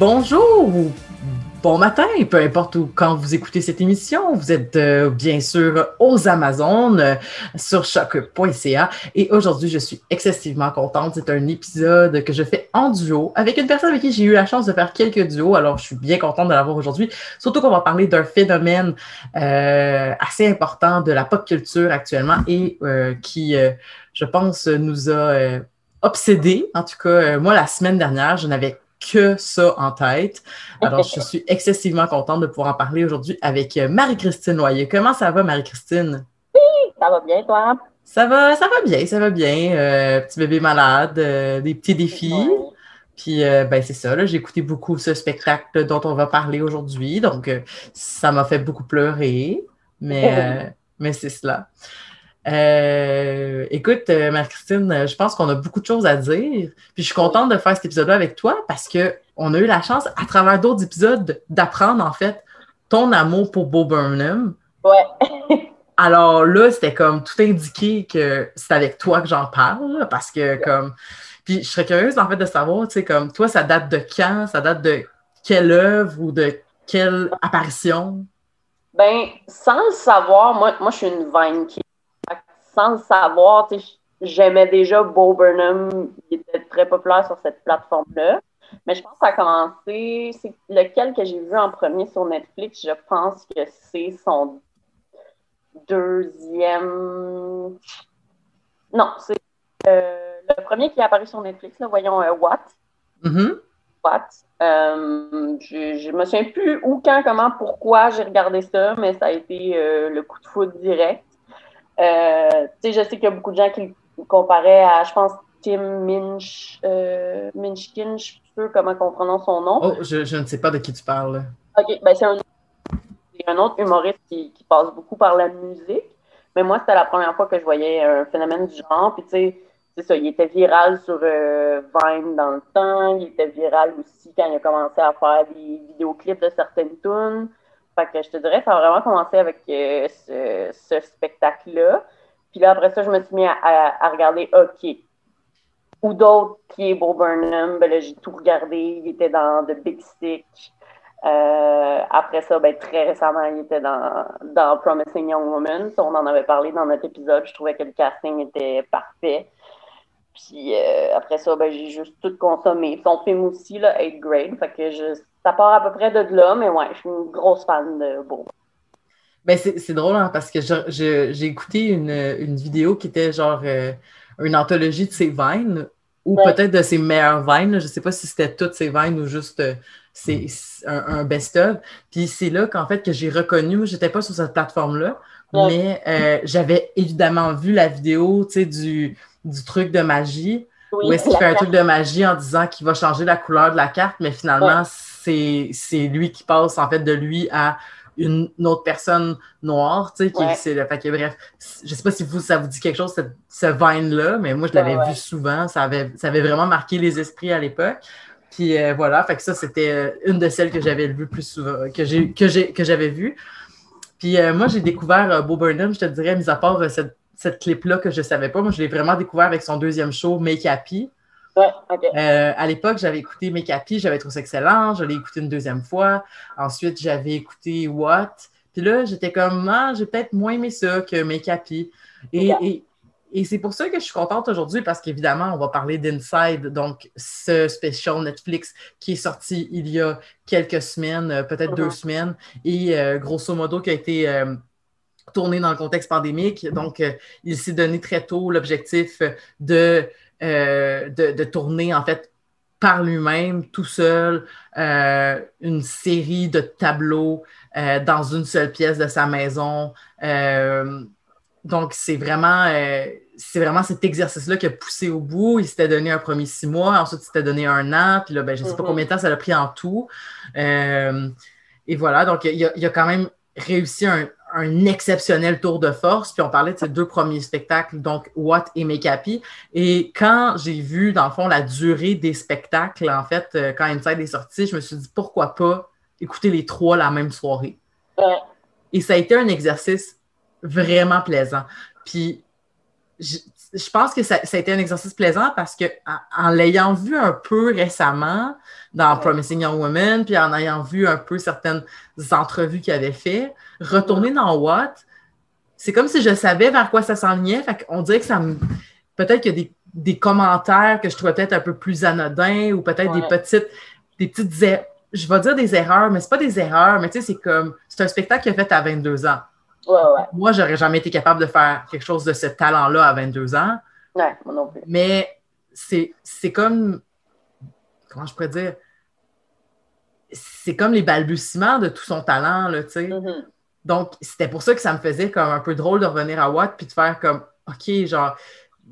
Bonjour ou bon matin, peu importe où quand vous écoutez cette émission. Vous êtes euh, bien sûr aux Amazones euh, sur choc.ca et aujourd'hui je suis excessivement contente. C'est un épisode que je fais en duo avec une personne avec qui j'ai eu la chance de faire quelques duos. Alors je suis bien contente de l'avoir aujourd'hui. Surtout qu'on va parler d'un phénomène euh, assez important de la pop culture actuellement et qui, je pense, nous a obsédés. En tout cas, moi la semaine dernière, je n'avais que ça en tête. Alors, je suis excessivement contente de pouvoir en parler aujourd'hui avec euh, Marie-Christine Noyer. Comment ça va, Marie-Christine? Oui, ça va bien, toi? Ça va, ça va bien, ça va bien. Euh, petit bébé malade, euh, des petits défis. Puis, ben, c'est ça, j'ai écouté beaucoup ce spectacle dont on va parler aujourd'hui. Donc, ça m'a fait beaucoup pleurer. Mais, mais c'est cela. Euh, écoute, euh, Marie-Christine, euh, je pense qu'on a beaucoup de choses à dire. Puis je suis contente de faire cet épisode-là avec toi parce qu'on a eu la chance, à travers d'autres épisodes, d'apprendre en fait ton amour pour Bo Burnham. Ouais. Alors là, c'était comme tout indiqué que c'est avec toi que j'en parle parce que comme. Puis je serais curieuse en fait de savoir, tu sais, comme toi, ça date de quand? Ça date de quelle œuvre ou de quelle apparition? Ben, sans le savoir, moi, moi je suis une Vine qui sans le savoir, j'aimais déjà Bo Burnham, il était très populaire sur cette plateforme-là. Mais je pense que ça a commencé, c'est lequel que j'ai vu en premier sur Netflix, je pense que c'est son deuxième. Non, c'est euh, le premier qui est apparu sur Netflix, là, voyons, euh, What? Mm-hmm. What? Euh, je, ne me souviens plus où, quand, comment, pourquoi j'ai regardé ça, mais ça a été le coup de foudre direct. Euh, je sais qu'il y a beaucoup de gens qui le comparaient à, je pense, Tim Minch, euh, Minchkin, je sais plus comment on prononce son nom. Oh, je, ne sais pas de qui tu parles. OK, ben c'est un, un, autre humoriste qui, passe beaucoup par la musique. Mais moi, c'était la première fois que je voyais un phénomène du genre. Puis, tu sais, c'est ça, il était viral sur euh, Vine dans le temps. Il était viral aussi quand il a commencé à faire des vidéoclips de certaines tunes. Fait que je te dirais, ça a vraiment commencé avec euh, ce, spectacle-là. Puis là, après ça, je me suis mis à, regarder OK. Ou d'autres qui est Bo Burnham. Ben là, j'ai tout regardé. Il était dans The Big Stick. Euh, après ça, ben, très récemment, il était dans, dans Promising Young Woman. on en avait parlé dans notre épisode. Je trouvais que le casting était parfait. Puis euh, après ça, ben, j'ai juste tout consommé. Son film aussi, là, 8 Grade. Fait que je, ça part à peu près de là, mais ouais, je suis une grosse fan de Beau. Ben c'est drôle hein, parce que j'ai écouté une, vidéo qui était genre euh, une anthologie de ses vines ou peut-être de ses meilleures vines. Je ne sais pas si c'était toutes ses vines ou juste euh, un, best-of. Puis c'est là qu'en fait que j'ai reconnu, moi j'étais pas sur cette plateforme-là, mais euh, j'avais évidemment vu la vidéo du, du truc de magie. Où est-ce qu'il fait un truc de magie en disant qu'il va changer la couleur de la carte, mais finalement, c'est lui qui passe en fait de lui à une, autre personne noire, tu sais, qui c'est le fait bref, je sais pas si vous ça vous dit quelque chose cette, ce Vine là, mais moi je l'avais vu souvent, ça avait ça avait vraiment marqué les esprits à l'époque. Puis euh, voilà, fait que ça c'était euh, une de celles que j'avais vu plus souvent que j'ai que j'avais vu. Puis euh, moi j'ai découvert Bo Burnham, je te dirais mis à part cette, cette clip là que je savais pas, moi je l'ai vraiment découvert avec son deuxième show Make Happy. Euh, à l'époque, j'avais écouté Make Happy, j'avais trouvé ça excellent. Je l'ai écouté une deuxième fois. Ensuite, j'avais écouté What. Puis là, j'étais comme, ah, j'ai peut-être moins aimé ça que Make Happy. Et, et, c'est pour ça que je suis contente aujourd'hui parce qu'évidemment, on va parler d'Inside, donc ce special Netflix qui est sorti il y a quelques semaines, euh, peut-être deux uh-huh. semaines, et euh, grosso modo qui a été tourné dans le contexte pandémique. Donc, il s'est donné très tôt l'objectif de euh, de, tourner en fait par lui-même, tout seul, euh, une série de tableaux euh, dans une seule pièce de sa maison. donc, c'est vraiment, c'est vraiment cet exercice-là qui a poussé au bout. Il s'était donné un premier six mois, ensuite il s'était donné un an, puis là, ben, je ne sais pas mm-hmm. combien de temps ça a pris en tout. et voilà, donc il a, il a quand même réussi un, un exceptionnel tour de force. Puis on parlait de ces deux premiers spectacles, donc What et Make Happy. Et quand j'ai vu, dans le fond, la durée des spectacles, en fait, euh, quand Inside est sorti, je me suis dit pourquoi pas écouter les trois la même soirée? Et ça a été un exercice vraiment plaisant. Puis je pense que ça, a été un exercice plaisant parce que en, l'ayant vu un peu récemment dans Promising Young Woman, puis en ayant vu un peu certaines entrevues qu'il avait fait, retourner dans What, c'est comme si je savais vers quoi ça s'enlignait. Fait qu'on dirait que ça me. Peut-être qu'il y a des, commentaires que je trouvais peut-être un peu plus anodins ou peut-être des petites. Des petites je vais dire des erreurs, mais c'est pas des erreurs, mais tu sais, c'est comme. C'est un spectacle qu'il a fait à 22 ans. Ouais, ouais. Moi, j'aurais jamais été capable de faire quelque chose de ce talent-là à 22 ans. Ouais, moi non plus. Mais c'est comme. Comment je pourrais dire? C'est comme les balbutiements de tout son talent, là, tu sais. Mm-hmm. Donc, c'était pour ça que ça me faisait comme un peu drôle de revenir à Watt puis de faire comme, OK, genre,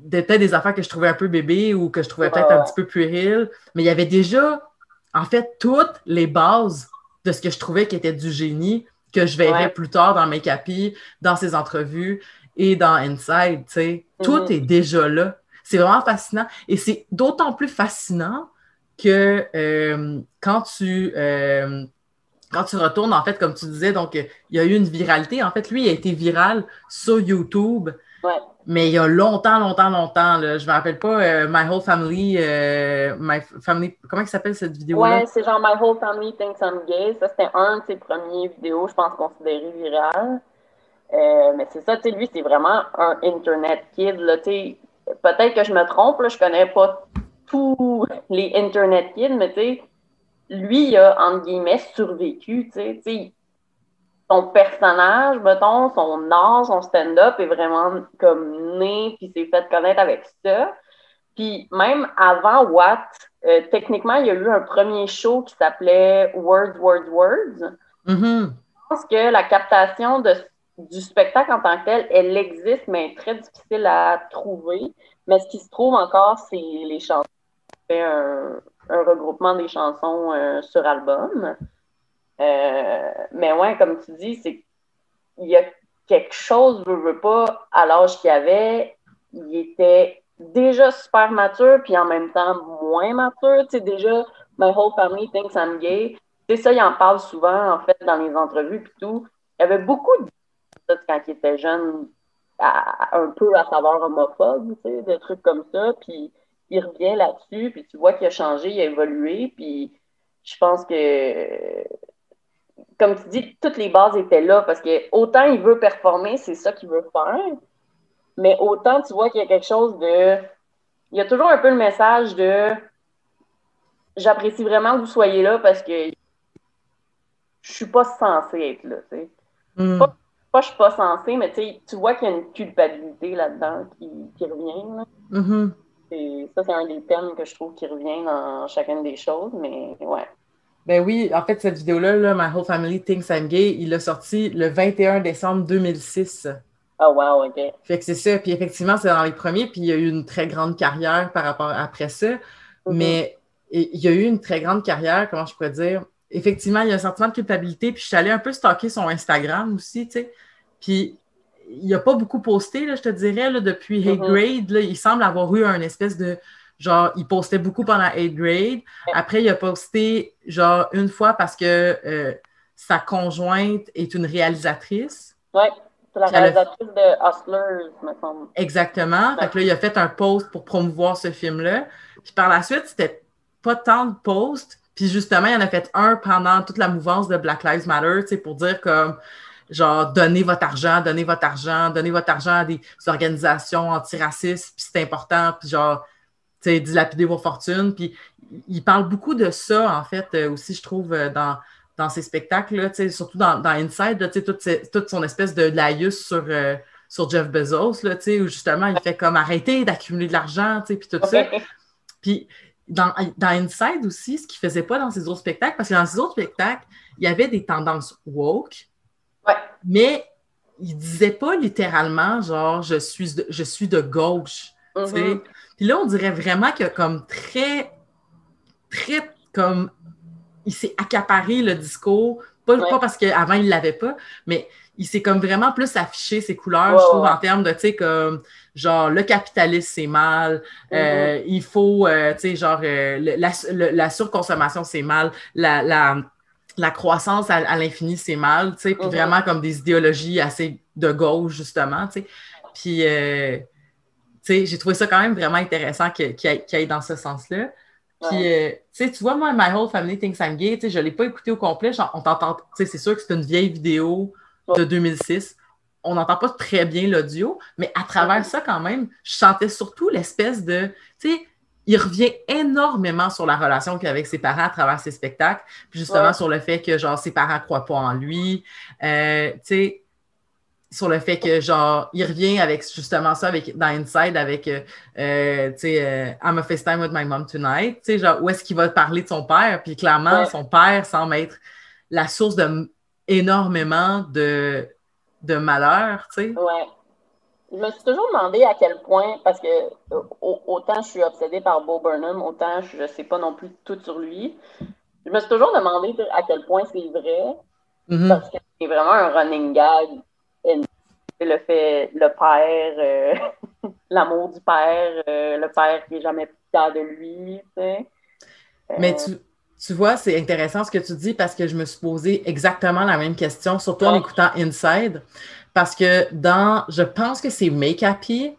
peut-être des affaires que je trouvais un peu bébé ou que je trouvais peut-être un petit peu puéril, mais il y avait déjà, en fait, toutes les bases de ce que je trouvais qui était du génie que je verrais plus tard dans Make Happy, dans ses entrevues et dans Inside, tu sais. Tout mm-hmm. est déjà là. C'est vraiment fascinant. Et c'est d'autant plus fascinant que euh, quand tu... Euh, quand tu retournes, en fait, comme tu disais, donc il y a eu une viralité. En fait, lui, il a été viral sur YouTube. Mais il y a longtemps, longtemps, longtemps. Je ne me rappelle pas euh, My Whole Family, euh, My Family. Comment il s'appelle cette vidéo-là? Ouais, c'est genre My Whole Family Thinks I'm Gay. Ça, c'était un de ses premières vidéos, je pense, considéré viral. Euh, mais c'est ça, tu sais, lui, c'est vraiment un Internet kid. Peut-être que je me trompe, là, je connais pas tous les Internet kids, mais tu sais, lui, il a, entre guillemets, survécu, tu sais. Son personnage, mettons, son art, son stand-up est vraiment comme né, puis s'est fait connaître avec ça. Puis même avant Watt, euh, techniquement, il y a eu un premier show qui s'appelait Words, Words, Words. Mm-hmm. Je pense que la captation de, du spectacle en tant que tel, elle existe, mais très difficile à trouver. Mais ce qui se trouve encore, c'est les chansons. fait un, un regroupement des chansons euh, sur album. Euh, mais ouais, comme tu dis, c'est il y a quelque chose, je veux pas, à l'âge qu'il avait, il était déjà super mature, puis en même temps moins mature. Tu sais, déjà, My Whole Family Thinks I'm Gay. C'est ça, il en parle souvent, en fait, dans les entrevues, puis tout. Il y avait beaucoup de quand il était jeune, un peu à savoir homophobe, tu sais, des trucs comme ça. Puis il revient là-dessus, puis tu vois qu'il a changé, il a évolué, puis je pense que, comme tu dis, toutes les bases étaient là, parce que autant il veut performer, c'est ça qu'il veut faire, mais autant tu vois qu'il y a quelque chose de... Il y a toujours un peu le message de j'apprécie vraiment que vous soyez là parce que je suis pas censée être là, tu sais. Hmm. Pas, pas, je suis pas censée, mais tu vois qu'il y a une culpabilité là-dedans qui, qui revient. Là. Mm-hmm ça, c'est un des thèmes que je trouve qui revient dans chacune des choses, mais ouais. Ben oui, en fait, cette vidéo-là, My Whole Family Thinks I'm Gay, il l'a sorti le 21 décembre 2006. Ah, wow, OK. Fait que c'est ça. Puis effectivement, c'est dans les premiers, puis il y a eu une très grande carrière par rapport après ça. Mm-hmm. Mais il y a eu une très grande carrière, comment je pourrais dire? Effectivement, il y a un sentiment de culpabilité, puis je suis allée un peu stalker son Instagram aussi, tu sais. Puis il n'a pas beaucoup posté, là, je te dirais, là, depuis Hate mm-hmm. Grade. il semble avoir eu un espèce de. Genre, il postait beaucoup pendant Hate Grade. Après, il a posté, genre, une fois parce que euh, sa conjointe est une réalisatrice. Oui, c'est la réalisatrice de Hustlers, me semble. Exactement. Fait que là, il a fait un post pour promouvoir ce film-là. Puis par la suite, c'était pas tant de posts. Puis justement, il en a fait un pendant toute la mouvance de Black Lives Matter, tu sais, pour dire comme genre, donnez votre argent, donnez votre argent, donnez votre argent à des organisations antiracistes, puis c'est important, puis genre, dilapider vos fortunes. Puis il parle beaucoup de ça, en fait, euh, aussi, je trouve, euh, dans, dans ses spectacles, sais, surtout dans, dans Inside, toute, toute, son espèce de laïus sur, euh, sur Jeff Bezos, là, où justement, il fait comme arrêter d'accumuler de l'argent, puis tout ça. Puis dans, dans Inside aussi, ce qu'il ne faisait pas dans ses autres spectacles, parce que dans ses autres spectacles, il y avait des tendances woke, mais il disait pas littéralement, genre, je suis de, je suis de gauche. Mm-hmm. Puis là, on dirait vraiment que comme très, très comme, il s'est accaparé le discours, pas, pas parce qu'avant il l'avait pas, mais il s'est comme vraiment plus affiché ses couleurs, je trouve, en termes de, tu sais, comme, genre, le capitalisme, c'est mal, euh, mm-hmm. il faut, euh, tu sais, genre, euh, la, la, surconsommation, c'est mal, la, la la croissance à, l'infini, c'est mal, tu sais, puis mhm. vraiment comme des idéologies assez de gauche, justement, tu sais. Puis, j'ai trouvé ça quand même vraiment intéressant qu'il aille dans ce sens-là. Puis, euh, tu vois, moi, My Whole Family Thinks I'm Gay, je ne l'ai pas écouté au complet. on t'entend, c'est sûr que c'est une vieille vidéo de 2006. On n'entend pas très bien l'audio, mais à travers ça, quand même, je sentais surtout l'espèce de, tu sais, il revient énormément sur la relation qu'il a avec ses parents à travers ses spectacles, puis justement sur le fait que, genre, ses parents ne croient pas en lui. Euh, tu sais, sur le fait que, genre, il revient avec justement ça avec, dans Inside avec, euh, euh, tu sais, euh, I'm a FaceTime with my mom tonight. Tu sais, genre, où est-ce qu'il va parler de son père? Puis clairement, son père semble être la source de énormément de, de malheur, tu sais. Ouais. Je me suis toujours demandé à quel point, parce que autant je suis obsédée par Bo Burnham, autant je ne sais pas non plus tout sur lui. Je me suis toujours demandé à quel point c'est vrai, mm-hmm. parce que c'est vraiment un running gag le fait, le père, euh, l'amour du père, euh, le père qui n'est jamais fier de lui, tu sais. Mais tu, tu vois, c'est intéressant ce que tu dis parce que je me suis posé exactement la même question, surtout en écoutant Inside. Parce que dans, je pense que c'est Make Happy,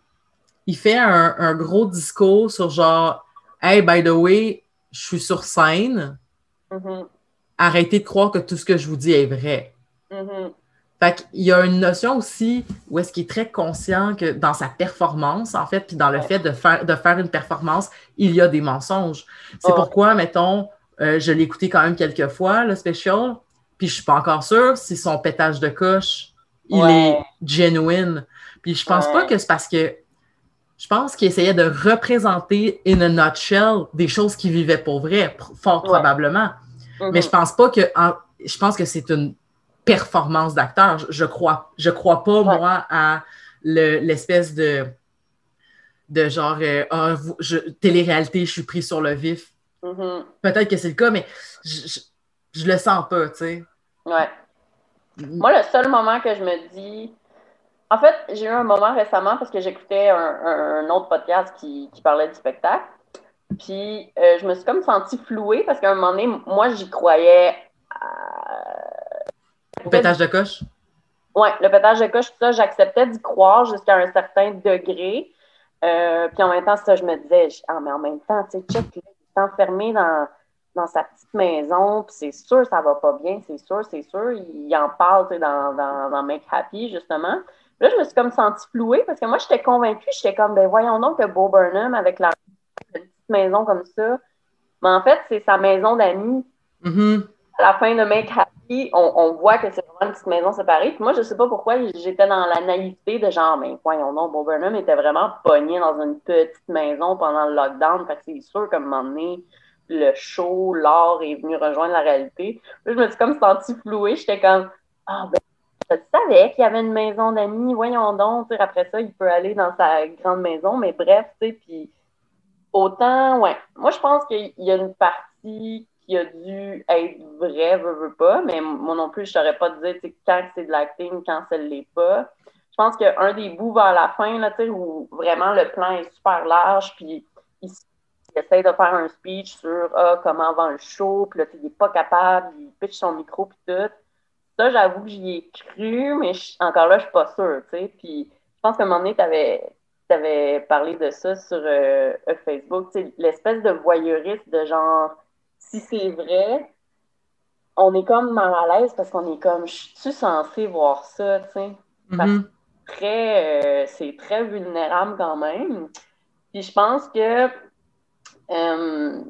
il fait un, gros discours sur genre, Hey, by the way, je suis sur scène. Mm-hmm. Arrêtez de croire que tout ce que je vous dis est vrai. Mm-hmm. Fait qu'il y a une notion aussi où est-ce qu'il est très conscient que dans sa performance, en fait, puis dans le fait de faire, de faire une performance, il y a des mensonges. C'est pourquoi, mettons, euh, je l'ai écouté quand même quelques fois, le special, puis je suis pas encore sûre si son pétage de coche, il est genuine. Puis je pense pas que c'est parce que je pense qu'il essayait de représenter in a nutshell des choses qu'il vivait pour vrai, fort probablement. Mais mm-hmm. je pense pas que je pense que c'est une performance d'acteur. Je, crois, je crois pas, moi, à l'espèce de, de genre, euh, ah, télé-réalité, je suis pris sur le vif. Mm-hmm. Peut-être que c'est le cas, mais je, je, le sens pas, tu sais. Ouais. Moi, le seul moment que je me dis. En fait, j'ai eu un moment récemment parce que j'écoutais un, autre podcast qui, parlait du spectacle. Puis, euh, je me suis comme sentie flouée parce qu'à un moment donné, moi, j'y croyais le pétage de coche? Oui, le pétage de coche, ça, j'acceptais d'y croire jusqu'à un certain degré. Euh, puis en même temps, ça, je me disais, ah, mais en même temps, tu sais, check, il est enfermé dans, dans sa petite maison, puis c'est sûr, ça va pas bien, c'est sûr, c'est sûr. Il, en parle, tu sais, dans, dans, dans, Make Happy, justement. Là, je me suis comme sentie flouée parce que moi, j'étais convaincue, j'étais comme, ben voyons donc que Bo Burnham, avec la petite maison comme ça, mais en fait, c'est sa maison d'amis. Mm-hmm. À la fin de Make Happy, on, voit que c'est vraiment une petite maison séparée. Puis moi, je sais pas pourquoi j'étais dans la naïveté de genre, mais voyons non, Bob Burnham était vraiment pogné dans une petite maison pendant le lockdown. Fait que c'est sûr qu'à un moment donné, le show, l'art est venu rejoindre la réalité. Puis je me suis comme senti flouée. J'étais comme, ah ben, je savais qu'il y avait une maison d'amis. Voyons donc. Après ça, il peut aller dans sa grande maison. Mais bref, tu sais, puis autant, ouais. Moi, je pense qu'il y a une partie qui a dû être vrai, veut, veut pas, mais moi non plus, je saurais pas te dire quand c'est de l'acting, quand ça ne l'est pas. Je pense qu'un des bouts vers la fin, là, où vraiment le plan est super large, puis il, essaie de faire un speech sur ah, comment va le show, puis là, il n'est pas capable, il pitch son micro, puis tout. Ça, j'avoue que j'y ai cru, mais encore là, je suis pas sûre, tu sais. Puis je pense qu'à un moment donné, tu avais, parlé de ça sur euh, Facebook, l'espèce de voyeurisme de genre si c'est vrai, on est comme mal à l'aise parce qu'on est comme, je suis censé voir ça, tu sais? Mm-hmm. Euh, c'est très vulnérable quand même. Puis je pense que euh,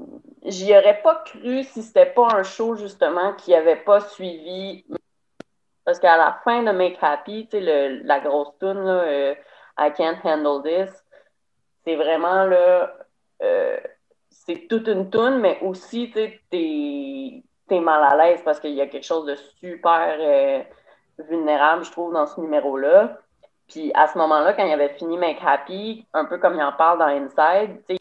j'y aurais pas cru si c'était pas un show justement qui avait pas suivi. Parce qu'à la fin de Make Happy, tu sais, la grosse tune, euh, I Can't Handle This, c'est vraiment là c'est toute une toune, mais aussi, tu es, es, mal à l'aise parce qu'il y a quelque chose de super euh, vulnérable, je trouve, dans ce numéro-là. Puis à ce moment-là, quand il avait fini Make Happy, un peu comme il en parle dans Inside, tu sais,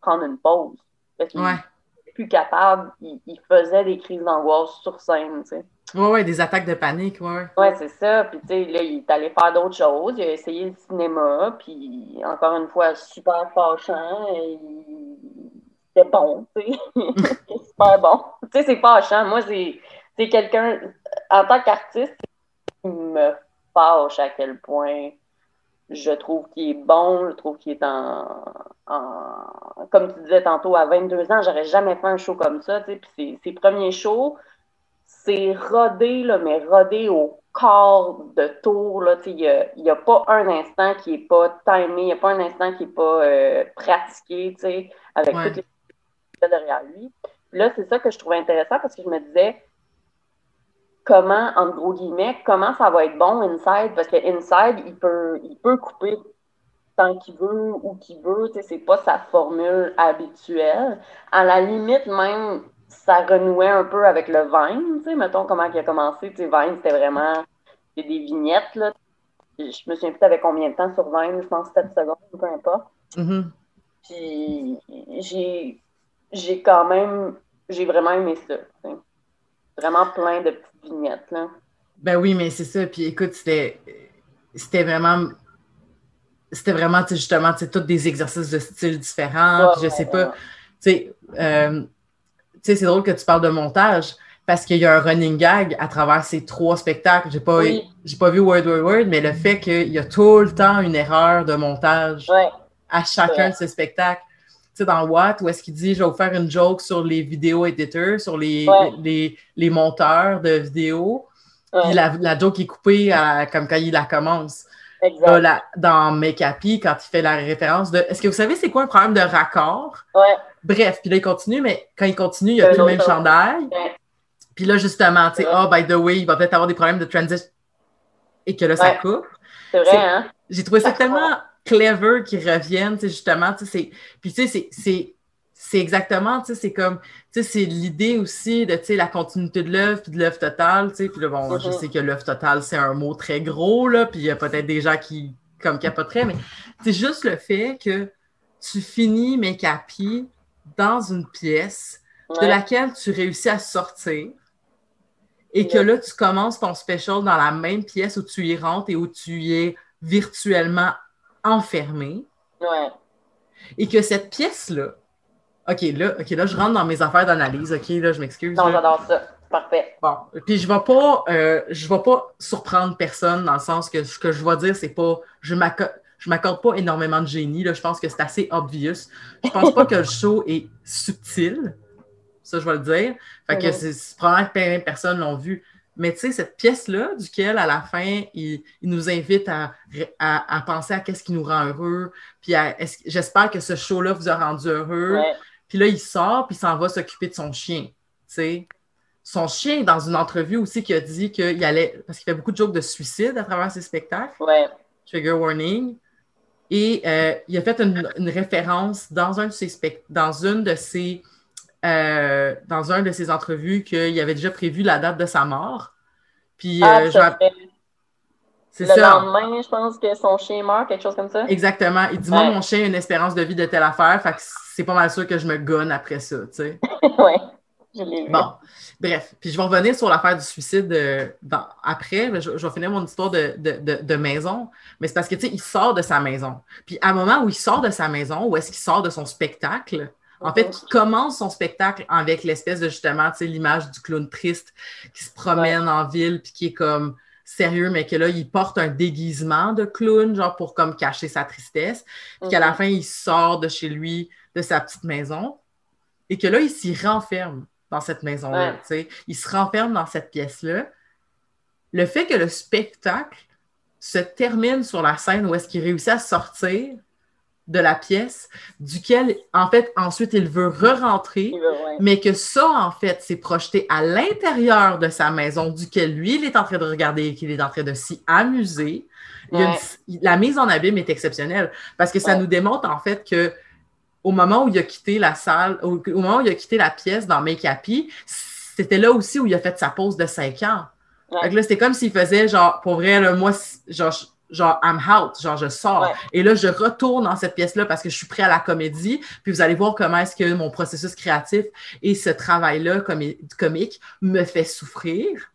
prendre une pause. Parce qu'il n'était plus capable, il, faisait des crises d'angoisse sur scène, tu sais. Ouais, ouais, des attaques de panique, ouais. Ouais, c'est ça. Puis, tu sais, là, il est allé faire d'autres choses. Il a essayé le cinéma, puis encore une fois, super fâchant. C'était bon, tu sais. super bon. Tu sais, c'est fâchant. Moi, c'est quelqu'un, en tant qu'artiste, qui me fâche à quel point je trouve qu'il est bon, je trouve qu'il est en, Comme tu disais tantôt, à 22 ans, j'aurais jamais fait un show comme ça. Puis ses, premiers shows, c'est rodé, là, mais rodé au corps de tour. Il n'y a, pas un instant qui n'est pas timé, il n'y a pas un instant qui n'est pas euh, pratiqué avec toutes les choses derrière lui. Là, c'est ça que je trouvais intéressant parce que je me disais, comment, en gros guillemets, comment ça va être bon inside, parce que inside, il peut, il peut couper tant qu'il veut ou qu'il veut, c'est pas sa formule habituelle. À la limite, même, ça renouait un peu avec le Vine, tu sais, mettons comment il a commencé, tu sais, Vine, c'était vraiment des vignettes, là. Je me souviens plus avec combien de temps sur Vine, je pense 7 secondes, peu importe. Mm-hmm. Puis j'ai, j'ai quand même, j'ai vraiment aimé ça, Vraiment plein de petites vignettes, là. Ben oui, mais c'est ça. Puis écoute, c'était, c'était vraiment. C'était vraiment, justement, tu tous des exercices de style différents. je sais pas. Euh, tu sais, c'est drôle que tu parles de montage parce qu'il y a un running gag à travers ces trois spectacles. J'ai pas, j'ai pas vu Word Word Word, mais le fait qu'il y a tout le temps une erreur de montage à chacun de ces spectacles. Dans What, où est-ce qu'il dit, je vais vous faire une joke sur les vidéo editors, sur les, les, monteurs de vidéos. Puis la, la, joke est coupée comme quand il la commence. Dans Make Happy, quand il fait la référence de Est-ce que vous savez c'est quoi un problème de raccord? Bref, puis là, il continue, mais quand il continue, il n'y a plus le même chandail. Puis là, justement, tu sais, oh, by the way, il va peut-être avoir des problèmes de transition et que là, ça coupe. C'est vrai, hein? J'ai trouvé ça tellement clever qui reviennent, justement, tu sais, puis tu sais, c'est exactement, tu sais, c'est comme, tu sais, c'est l'idée aussi de, tu sais, la continuité de l'œuvre, puis de l'œuvre totale, tu sais, puis là, bon, je mm-hmm. sais que l'œuvre totale, c'est un mot très gros, là, puis il y a peut-être des gens qui, comme, capoteraient, mais c'est juste le fait que tu finis mes capis dans une pièce de laquelle tu réussis à sortir, et que là, tu commences ton special dans la même pièce où tu y rentres et où tu y es virtuellement enfermé. Ouais. Et que cette pièce-là, OK, là, OK, là, je rentre dans mes affaires d'analyse. OK, là, je m'excuse. Non, j'adore ça. Parfait. Bon. Puis je ne vais pas euh, je vais pas surprendre personne dans le sens que ce que je vais dire, c'est pas. Je je m'accorde pas énormément de génie. Là. Je pense que c'est assez obvious. Je pense pas que le show est subtil. Ça, je vais le dire. Fait que c'est probablement que plein de personnes l'ont vu. Mais tu sais, cette pièce-là, duquel à la fin, il, nous invite à, à, penser à qu'est-ce qui nous rend heureux. Puis j'espère que ce show-là vous a rendu heureux. Puis là, il sort, puis il s'en va s'occuper de son chien. Tu sais. Son chien, dans une entrevue aussi, qui a dit qu'il allait. Parce qu'il fait beaucoup de jokes de suicide à travers ses spectacles. Ouais. Trigger warning. Et euh, il a fait une, référence dans un de ses dans une de ses euh, dans un de ses entrevues qu'il avait déjà prévu la date de sa mort. Puis, ah, euh, c'est le lendemain, je pense que son chien meurt, quelque chose comme ça. Exactement. Il dit, moi, mon chien a une espérance de vie de telle affaire, fait que c'est pas mal sûr que je me gonne après ça, tu sais. oui, je l'ai vu. Bon, bref. Puis je vais revenir sur l'affaire du suicide euh, après. Je, je, vais finir mon histoire de, de, de, maison. Mais c'est parce que, tu sais, il sort de sa maison. Puis à un moment où il sort de sa maison, où est-ce qu'il sort de son spectacle, en fait, il commence son spectacle avec l'espèce de justement, tu sais, l'image du clown triste qui se promène en ville puis qui est comme sérieux, mais que là, il porte un déguisement de clown, genre pour comme cacher sa tristesse. Puis qu'à la mhm. fin, il sort de chez lui, de sa petite maison, et que là, il s'y renferme dans cette maison-là. tu sais. Il se renferme dans cette pièce-là. Le fait que le spectacle se termine sur la scène où est-ce qu'il réussit à sortir, de la pièce, duquel, en fait, ensuite, il veut re-rentrer, mais que ça, en fait, c'est projeté à l'intérieur de sa maison, duquel lui, il est en train de regarder et qu'il est en train de s'y amuser. la mise en abîme est exceptionnelle parce que ça nous démontre, en fait, que au moment où il a quitté la salle, au, moment où il a quitté la pièce dans Make Happy, c'était là aussi où il a fait sa pause de cinq ans. là, c'était comme s'il faisait, genre, pour vrai, là, moi, genre, genre I'm out, genre je sors. Et là, je retourne dans cette pièce-là parce que je suis prêt à la comédie. Puis vous allez voir comment est-ce que mon processus créatif et ce travail-là comique me fait souffrir.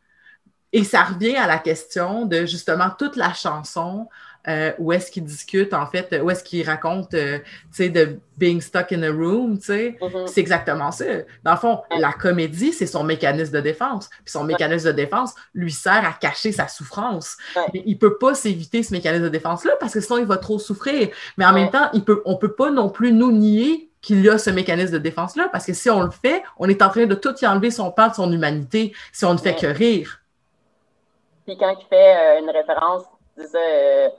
Et ça revient à la question de justement toute la chanson euh, où est-ce qu'il discute, en fait, où est-ce qu'il raconte, euh, tu sais, de being stuck in a room, tu sais. Mhm. C'est exactement ça. Dans le fond, la comédie, c'est son mécanisme de défense. Puis son mécanisme de défense lui sert à cacher sa souffrance. Ouais. Mais il peut pas s'éviter ce mécanisme de défense-là parce que sinon, il va trop souffrir. Mais en même temps, il peut, on peut pas non plus nous nier qu'il y a ce mécanisme de défense-là, parce que si on le fait, on est en train de tout y enlever son part de son humanité si on ne fait que rire. Puis quand il fait euh, une référence, ça, euh,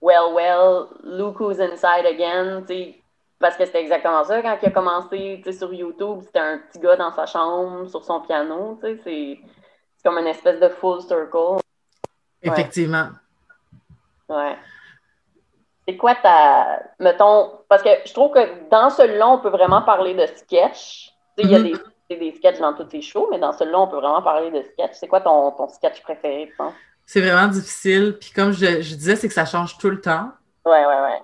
Well, well, look who's inside again, parce que c'était exactement ça quand il a commencé, tu sais, sur YouTube, c'était un petit gars dans sa chambre, sur son piano, tu sais, c'est comme une espèce de full circle. Effectivement. Ouais. C'est quoi ta. Mettons. Parce que je trouve que dans celui-là, on peut vraiment parler de sketch. Tu sais, Il y a Mhm. des, des sketchs dans tous tes shows, mais dans celui-là, on peut vraiment parler de sketch. C'est quoi ton, ton sketch préféré, tu penses? C'est vraiment difficile. Puis comme je, je disais, c'est que ça change tout le temps. Ouais, ouais, ouais.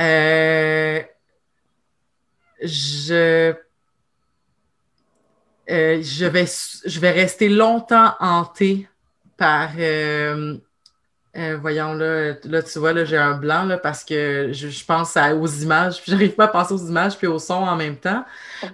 Euh, je, euh, je, vais, je vais rester longtemps hantée par. euh, euh, voyons, là, là, tu vois, là, j'ai un blanc là, parce que je, pense à- aux images, puis j'arrive pas à penser aux images puis au son en même temps.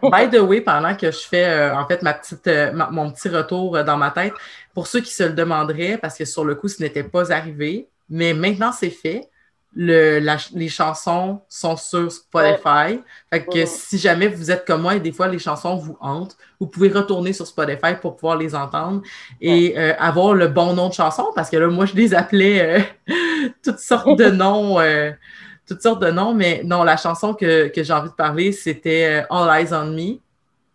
By the way, pendant que je fais euh, en fait ma petite, euh, mon petit retour dans ma tête, pour ceux qui se le demanderaient, parce que sur le coup, ce n'était pas arrivé, mais maintenant c'est fait. Le, la- les chansons sont sur Spotify. Fait que si jamais vous êtes comme moi et des fois les chansons vous hantent, vous pouvez retourner sur Spotify pour pouvoir les entendre et euh, avoir le bon nom de chanson parce que là, moi, je les appelais euh, toutes sortes de noms. euh, toutes sortes de noms, mais non, la chanson que, que j'ai envie de parler, c'était euh, All Eyes on Me.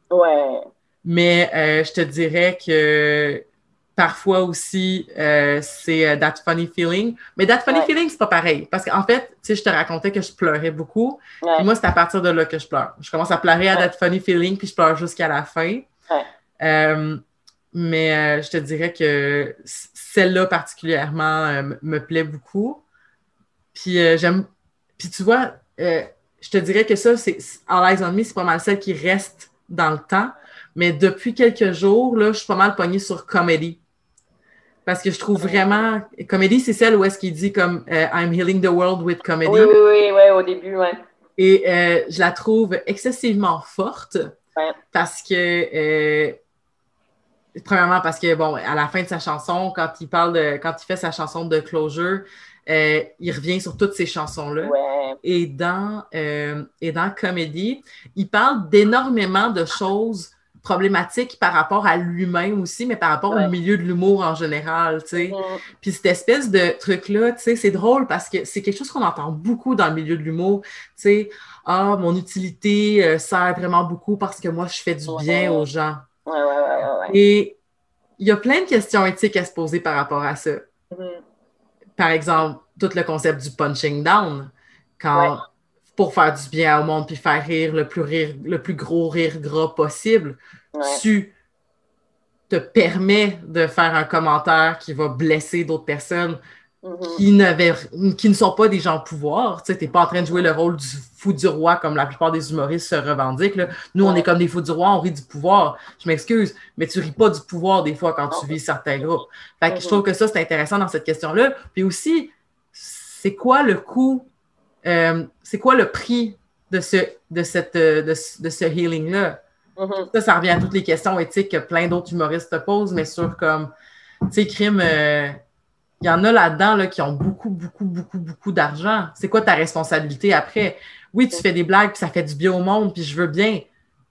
Ouais. Mais euh, je te dirais que parfois aussi, euh, c'est euh, That Funny Feeling. Mais That Funny Ouais. Feeling, c'est pas pareil. Parce qu'en fait, tu sais, je te racontais que je pleurais beaucoup. Ouais. Puis moi, c'est à partir de là que je pleure. Je commence à pleurer à. That Funny Feeling, puis je pleure jusqu'à la fin. Euh, mais euh, je te dirais que celle-là particulièrement me plaît beaucoup. Puis j'aime. Puis tu vois, je te dirais que ça, c'est All Eyes on Me, c'est pas mal celle qui reste dans le temps. Mais depuis quelques jours, là, je suis pas mal pognée sur Comedy. Parce que je trouve vraiment. Comedy, c'est celle où est-ce qu'il dit comme euh, I'm healing the world with comedy. Oui, oui, oui, ouais, au début, ouais. Et euh, je la trouve excessivement forte Ouais. parce que, euh, premièrement, parce que, bon, à la fin de sa chanson, quand il parle de, quand il fait sa chanson de closure, il revient sur toutes ces chansons-là. Ouais. Et dans, et dans Comédie, il parle d'énormément de choses problématiques par rapport à lui-même aussi, mais par rapport Ouais. au milieu de l'humour en général, tu sais. Mhm. Puis cette espèce de truc-là, tu sais, c'est drôle parce que c'est quelque chose qu'on entend beaucoup dans le milieu de l'humour. Tu sais, ah, mon utilité euh, sert vraiment beaucoup parce que moi, je fais du bien Ouais. aux gens. Et il y a plein de questions éthiques à se poser par rapport à ça. Mhm. Par exemple, tout le concept du punching down. Quand, pour faire du bien au monde puis faire rire le plus, rire, le plus gros rire gras possible, Ouais. tu te permets de faire un commentaire qui va blesser d'autres personnes Mhm. qui, ne sont pas des gens au pouvoir. Tu n'es pas en train de jouer le rôle du fou du roi comme la plupart des humoristes se revendiquent. là. Nous, on est comme des fous du roi, on rit du pouvoir. Je m'excuse, mais tu ris pas du pouvoir des fois quand tu vis certains groupes. Fait que je Mhm. trouve que ça, c'est intéressant dans cette question-là. Puis aussi, c'est quoi le coût, euh, c'est quoi le prix de ce, de cette, euh, de, ce- de ce healing-là? Mhm. Ça, ça revient à toutes les questions éthiques que plein d'autres humoristes te posent, mais sur comme, tu sais, crime, euh, il y en a là-dedans là, qui ont beaucoup, beaucoup, beaucoup, beaucoup d'argent. C'est quoi ta responsabilité après? Oui, tu fais des blagues, puis ça fait du bien au monde, puis je veux bien.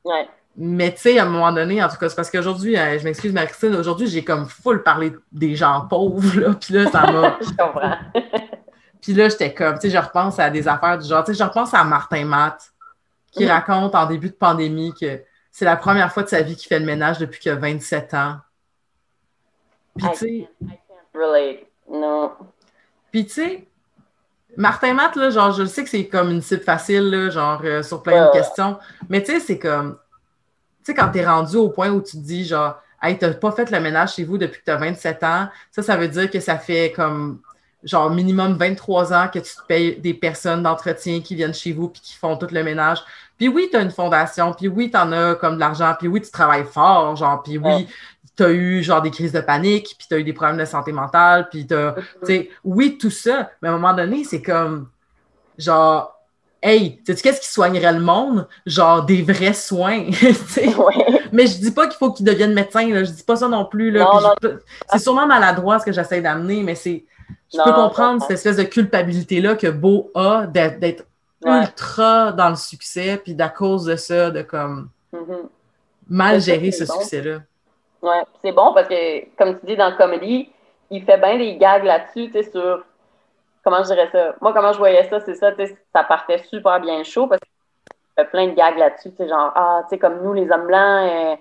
Ouais. Mais tu sais, à un moment donné, en tout cas, c'est parce qu'aujourd'hui, euh, je m'excuse, Marie-Christine, aujourd'hui, j'ai comme full parlé des gens pauvres, là, puis là, ça m'a... Je comprends. Puis là, j'étais comme, tu sais, je repense à des affaires du genre, tu sais, je repense à Martin Matt, qui Mhm. raconte en début de pandémie que c'est la première fois de sa vie qu'il fait le ménage depuis qu'il a 27 ans. Puis tu sais, can't- I can't relate. Non. puis, tu sais, Martin Matt, là, genre, je sais que c'est comme une cible facile, là, genre, euh, sur plein de Ouais. questions, mais tu sais, c'est comme, tu sais, quand t'es rendu au point où tu te dis, genre, hey, t'as pas fait le ménage chez vous depuis que t'as 27 ans, ça, ça veut dire que ça fait comme, genre, minimum 23 ans que tu te payes des personnes d'entretien qui viennent chez vous puis qui font tout le ménage. Puis oui, t'as une fondation, puis oui, t'en as comme de l'argent, puis oui, tu travailles fort, genre, puis oui, Ouais. t'as eu genre des crises de panique, puis t'as eu des problèmes de santé mentale, puis t'as, tu sais, oui, tout ça, mais à un moment donné, c'est comme, genre, hey, sais-tu qu'est-ce qui soignerait le monde? Genre des vrais soins. ouais. Mais je dis pas qu'il faut qu'ils deviennent médecins, là. je dis pas ça non plus. Là, c'est sûrement maladroit ce que j'essaie d'amener, mais c'est. Je peux comprendre cette espèce de culpabilité-là que Beau a d'être ultra dans le succès, puis d'à cause de ça, de comme mm-hmm. mal gérer ce succès-là. Ouais, c'est bon parce que, comme tu dis dans le comédie, il fait bien des gags là-dessus, tu sais, sur comment je dirais ça? Moi, comment je voyais ça, c'est ça, tu sais, ça partait super bien chaud parce qu'il a plein de gags là-dessus, tu sais, genre, ah, tu sais, comme nous, les hommes blancs, euh,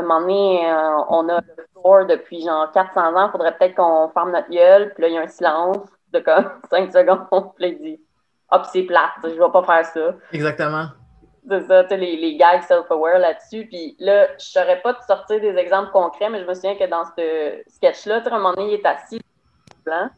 un moment donné, euh, on a le tour depuis genre 400 ans, il faudrait peut-être qu'on ferme notre gueule, puis là, il y a un silence de comme 5 secondes, puis là, il dit, hop, c'est plate, je vais pas faire ça. Exactement. C'est ça, tu sais, les, les gags self-aware là-dessus. Puis là, je saurais pas te sortir des exemples concrets, mais je me souviens que dans ce sketch-là, tu sais, à un moment donné, il est assis blanc.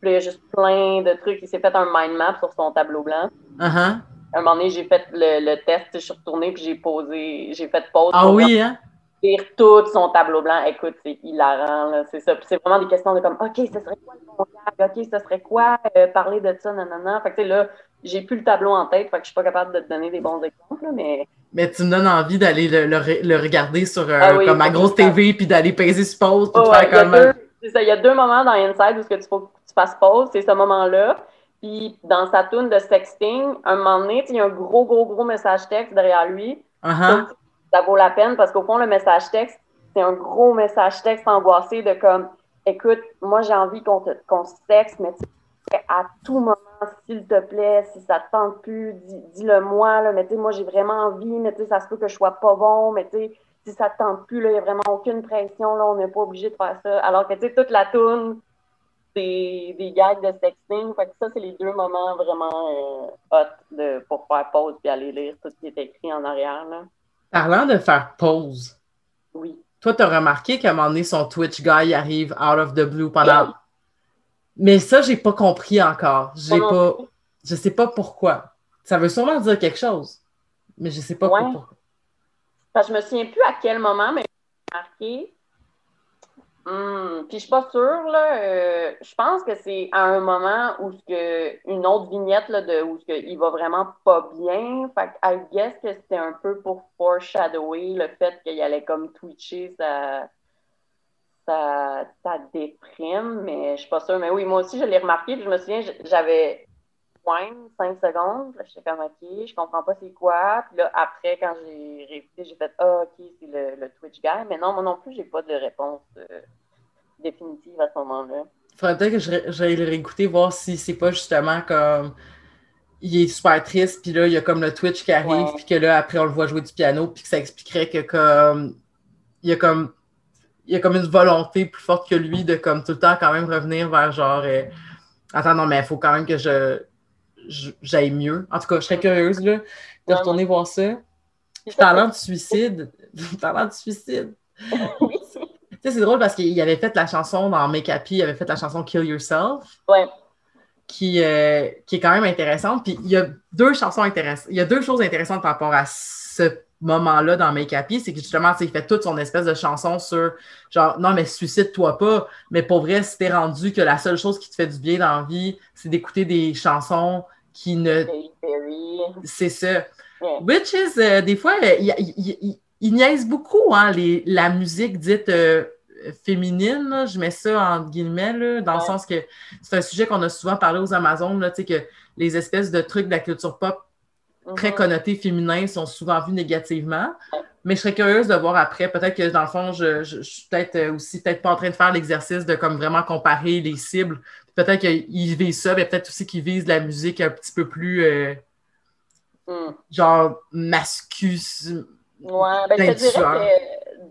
Puis il y a juste plein de trucs. Il s'est fait un mind map sur son tableau blanc. Uh-huh. À un moment donné, j'ai fait le, le, test, je suis retournée puis j'ai posé, j'ai fait pause. Ah oui, hein? Lire tout son tableau blanc. Écoute, c'est hilarant, là, c'est ça. Puis c'est vraiment des questions de comme, OK, ce serait quoi le bon gag? OK, ce serait quoi euh, parler de ça, nanana? Fait que, tu sais, là, j'ai plus le tableau en tête, fait que je suis pas capable de te donner des bons exemples, mais... Mais tu me donnes envie d'aller le, le, regarder sur euh, ah comme ma grosse TV, puis d'aller peser sur pause, puis de faire comme... Il y, a deux moments dans Inside où ce que tu faut passe pause, c'est ce moment-là. Puis dans sa tune de sexting, un moment donné, il y a un gros, gros, gros message texte derrière lui. Uh-huh. Ça vaut la peine parce qu'au fond, le message texte, c'est un gros message texte angoissé de comme écoute, moi j'ai envie qu'on se sexe, mais à tout moment, s'il te plaît, si ça te tente plus, dis-le moi, là, mais tu sais, moi j'ai vraiment envie, mais tu sais, ça se peut que je sois pas bon, mais tu sais, si ça te tente plus, il n'y a vraiment aucune pression, là, on n'est pas obligé de faire ça. Alors que tu sais, toute la toune, des, des gags de sexting. Fait que ça, c'est les deux moments vraiment euh, hot de, pour faire pause et aller lire tout ce qui est écrit en arrière. Là. Parlant de faire pause. Oui. Toi, tu as remarqué qu'à un moment donné, son Twitch guy arrive out of the blue pendant. Mais ça, j'ai pas compris encore. J'ai pas. Je sais pas pourquoi. Ça veut sûrement dire quelque chose. Mais je sais pas pourquoi. Parce que je me souviens plus à quel moment, mais j'ai remarqué Hmm, puis je suis pas sûre, là. Euh, je pense que c'est à un moment où que, une autre vignette là, de où que, il va vraiment pas bien. Fait que I guess que c'était un peu pour foreshadower le fait qu'il allait comme twitcher sa, sa, déprime, mais je suis pas sûre. Mais oui, moi aussi, je l'ai remarqué, je me souviens, j'avais point 5 secondes. J'étais comme OK, je comprends pas c'est quoi. Puis là, après, quand j'ai réécouté, j'ai fait Ah, OK, c'est le, le, Twitch guy. Mais non, moi non plus, j'ai pas de réponse. Euh, définitive à ce moment-là. Il faudrait peut-être que j'aille le réécouter, voir si c'est pas justement comme il est super triste, puis là, il y a comme le Twitch qui arrive, puis que là, après, on le voit jouer du piano, puis que ça expliquerait que comme il y a comme il y a comme une volonté plus forte que lui de comme tout le temps quand même revenir vers genre euh, attends non mais il faut quand même que je j'aille mieux. En tout cas, je serais curieuse là, de retourner voir ça. Parlant de suicide, parlant de suicide. Tu sais, c'est drôle parce qu'il avait fait la chanson dans Make Happy, il avait fait la chanson Kill Yourself. Ouais. Qui, euh, qui est quand même intéressante. Puis il y a deux chansons intéressantes. Il y a deux choses intéressantes par rapport à ce moment-là dans Make Happy. C'est que justement, il fait toute son espèce de chanson sur genre, non, mais suicide-toi pas. Mais pour vrai, si t'es rendu que la seule chose qui te fait du bien dans la vie, c'est d'écouter des chansons qui ne. C'est ça. Which is, euh, des fois, il, ils niaisent beaucoup hein, les, la musique dite euh, féminine. je mets ça en guillemets, dans le sens que c'est un sujet qu'on a souvent parlé aux Amazones, là, que les espèces de trucs de la culture pop très mhm. connotés féminins sont souvent vus négativement. Mais je serais curieuse de voir après. Peut-être que dans le fond, je, suis peut-être euh, aussi peut-être pas en train de faire l'exercice de comme vraiment comparer les cibles. Peut-être qu'ils visent ça, mais peut-être aussi qu'ils visent la musique un petit peu plus euh, mm. genre mascus Ouais, ben, je te dirais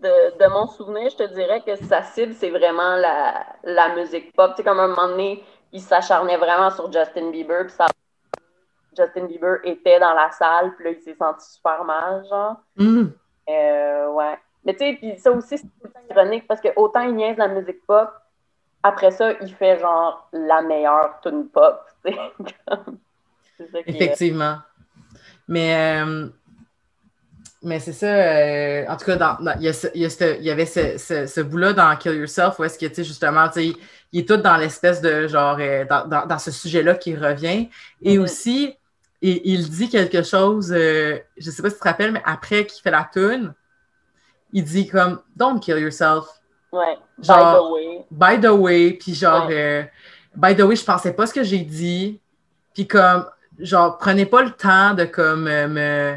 que de, de, mon souvenir, je te dirais que sa cible, c'est vraiment la, la musique pop. Tu sais, comme un moment donné, il s'acharnait vraiment sur Justin Bieber, puis ça Justin Bieber était dans la salle, puis là, il s'est senti super mal, genre. Mm. Euh, ouais. Mais tu sais, puis ça aussi, c'est tout ironique, parce que autant il niaise la musique pop, après ça, il fait genre la meilleure tune pop, tu sais. Effectivement. Mais... Euh mais c'est ça. euh, en tout cas, dans, dans- il y, a ce- il y a ce- il y avait ce, ce, bout-là dans Kill Yourself où est-ce que, tu sais, justement, tu sais, il est tout dans l'espèce de genre, euh, dans, dans, ce sujet-là qui revient. Et Mhm. aussi, il, il dit quelque chose, euh, je sais pas si tu te rappelles, mais après qu'il fait la tune, il dit comme Don't kill yourself. Ouais. Genre- By the way. By the way, puis genre, euh, by the way, je pensais pas ce que j'ai dit. Puis comme, genre, prenez pas le temps de comme euh, me.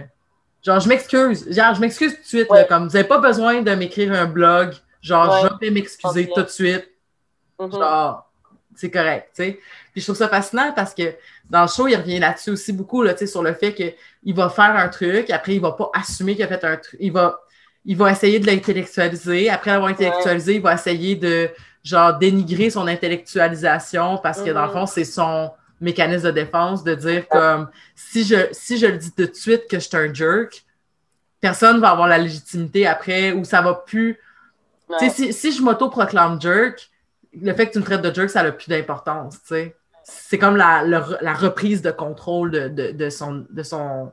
Genre, je m'excuse. Genre, je m'excuse tout de suite. Ouais. là, comme, vous avez pas besoin de m'écrire un blog. Genre, Ouais. je vais m'excuser tout de suite. Mhm. Genre, c'est correct, tu sais. Puis je trouve ça fascinant parce que dans le show, il revient là-dessus aussi beaucoup, là, tu sais, sur le fait qu'il va faire un truc, après, il va pas assumer qu'il a fait un truc. Il va, il va essayer de l'intellectualiser. Après avoir intellectualisé, il va essayer de, genre, dénigrer son intellectualisation parce que, dans le fond, c'est son mécanisme de défense de dire comme, si je, si je le dis tout de suite que je suis un jerk, personne va avoir la légitimité après ou ça va plus... Ouais. Tu sais, si, si je m'auto-proclame jerk, le fait que tu me traites de jerk, ça n'a plus d'importance, tu sais. C'est comme la, la reprise de contrôle de, de, de son, de, son,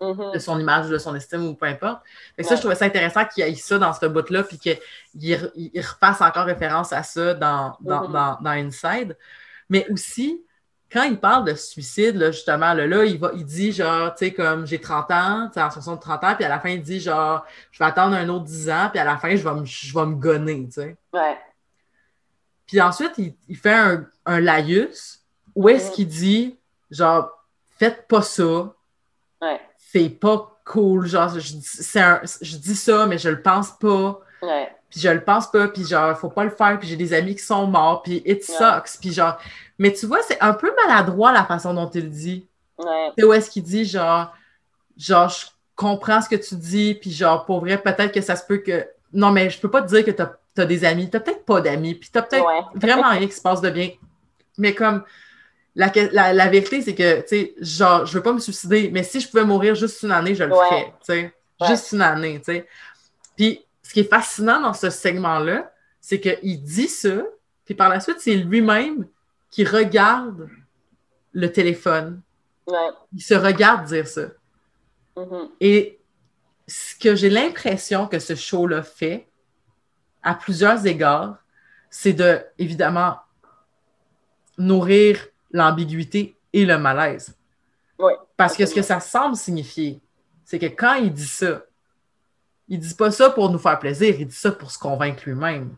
Mhm. de son image, de son estime ou peu importe. Que ça, Ouais. je trouvais ça intéressant qu'il y ait ça dans ce bout-là, puis qu'il il, refasse encore référence à ça dans, dans, Mhm. dans, dans Inside. Mais aussi, quand il parle de suicide, là, justement, là, là, il, va, il dit genre, tu sais, comme j'ai 30 ans, tu sais, en fonction de 30 ans, puis à la fin, il dit genre, je vais attendre un autre 10 ans, puis à la fin, je vais me, je vais me gonner, tu sais. Ouais. Puis ensuite, il, il fait un, un laïus où est-ce qu'il dit, genre, faites pas ça, Ouais. c'est pas cool, genre, je, dis- c'est un- je dis ça, mais je le pense pas, Ouais. puis je le pense pas, puis genre, faut pas le faire, puis j'ai des amis qui sont morts, puis it sucks, puis genre, mais tu vois, c'est un peu maladroit la façon dont il le dit. Ouais. Tu sais, où est-ce qu'il dit, genre, genre, je comprends ce que tu dis, puis genre, pour vrai, peut-être que ça se peut que. Non, mais je peux pas te dire que t'as as des amis. T'as peut-être pas d'amis, puis t'as peut-être Ouais. vraiment rien qui se passe de bien. Mais comme, la, la, la vérité, c'est que, tu sais, genre, je veux pas me suicider, mais si je pouvais mourir juste une année, je le Ouais. ferais, tu sais. Ouais. Juste une année, tu sais. Puis, ce qui est fascinant dans ce segment-là, c'est qu'il dit ça, puis par la suite, c'est lui-même qui regarde le téléphone. Ouais. Il se regarde dire ça. Mhm. Et ce que j'ai l'impression que ce show-là fait, à plusieurs égards, c'est de, évidemment, nourrir l'ambiguïté et le malaise. Oui, Parce que ce que ça semble signifier, c'est que quand il dit ça, il dit pas ça pour nous faire plaisir, il dit ça pour se convaincre lui-même.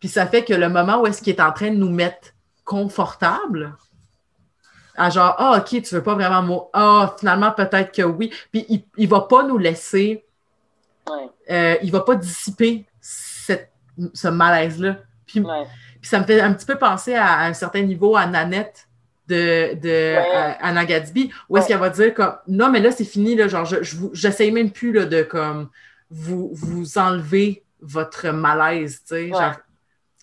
Puis ça fait que le moment où est-ce qu'il est en train de nous mettre confortable, à genre, ah, ok, tu veux pas vraiment mourir. Ah, finalement, peut-être que oui. Puis il, il va pas nous laisser, Ouais. euh, il va pas dissiper cette- ce malaise-là. Puis, Ouais. Puis ça me fait un petit peu penser à, à un certain niveau à Nanette de, de Ouais. Anna Gatsby, où est-ce Ouais. qu'elle va dire comme non, mais là, c'est fini, là, genre, je, j'essaye même plus là, de comme vous, vous enlever votre malaise, tu sais. Ouais. Genre,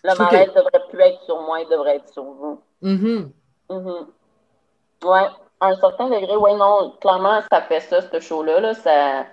Le malaise devrait plus être sur moi, il devrait être sur vous. mhm. Mhm. Ouais, à un certain degré, ouais, non, clairement, ça fait ça, ce show-là. Là, ça...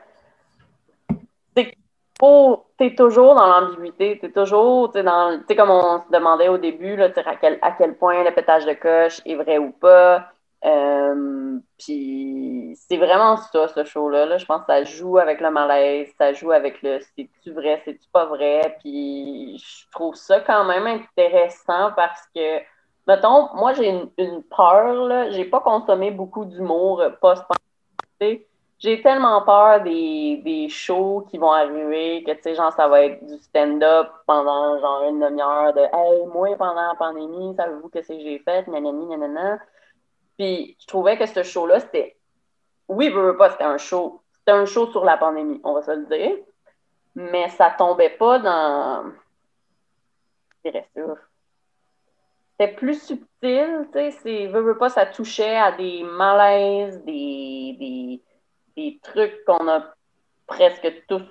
C'est faut- T'es toujours dans l'ambiguïté, t'es toujours, t'es dans, t'sais, comme on se demandait au début, là, t'sais, à quel, à quel point le pétage de coche est vrai ou pas. Euh, puis c'est vraiment ça, ce show-là. Là. Je pense que ça joue avec le malaise, ça joue avec le c'est-tu vrai, c'est-tu pas vrai. Puis je trouve ça quand même intéressant parce que Mettons, moi, j'ai une, une peur, là. J'ai pas consommé beaucoup d'humour euh, post-pandémie. J'ai tellement peur des, des shows qui vont arriver que, tu sais, genre, ça va être du stand-up pendant, genre, une demi-heure de « Hey, moi, pendant la pandémie, savez-vous qu'est-ce que j'ai fait? Nanani, nanana. » Puis, je trouvais que ce show-là, c'était... Oui, veux, veux pas, c'était un show. C'était un show sur la pandémie, on va se le dire. Mais ça tombait pas dans... Je c'était plus subtil, tu sais, c'est, pas, ça touchait à des malaises, des, des, des trucs qu'on a presque tous,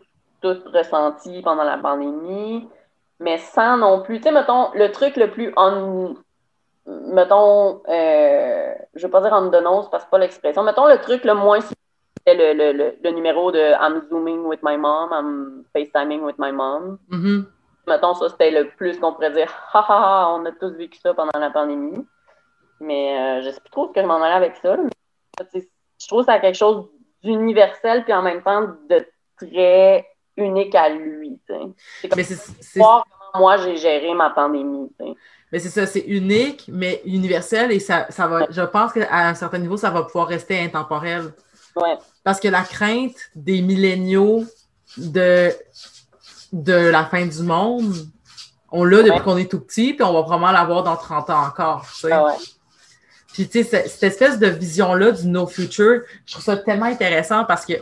tous ressentis pendant la pandémie, mais sans non plus, tu sais, mettons, le truc le plus on, mettons, euh, je veux pas dire on the nose parce que pas l'expression, mettons le truc le moins c'était le, le, le, numéro de I'm zooming with my mom, I'm FaceTiming with my mom Mhm. mettons, ça, c'était le plus qu'on pourrait dire, ha ha ha, on a tous vécu ça pendant la pandémie. Mais euh, je sais plus trop ce que je m'en allais avec ça. Mais, je trouve que ça a quelque chose d'universel, puis en même temps de très unique à lui. C'est comme c'est voir comment moi j'ai géré ma pandémie. Mais c'est ça, c'est unique, mais universel, et ça, ça va, je pense qu'à un certain niveau, ça va pouvoir rester intemporel. Ouais. Parce que la crainte des milléniaux de, de la fin du monde, on l'a depuis qu'on est tout petit, puis on va probablement l'avoir dans 30 ans encore. Ah ouais. Puis, tu sais, cette espèce de vision-là du no future, je trouve ça tellement intéressant parce que, tu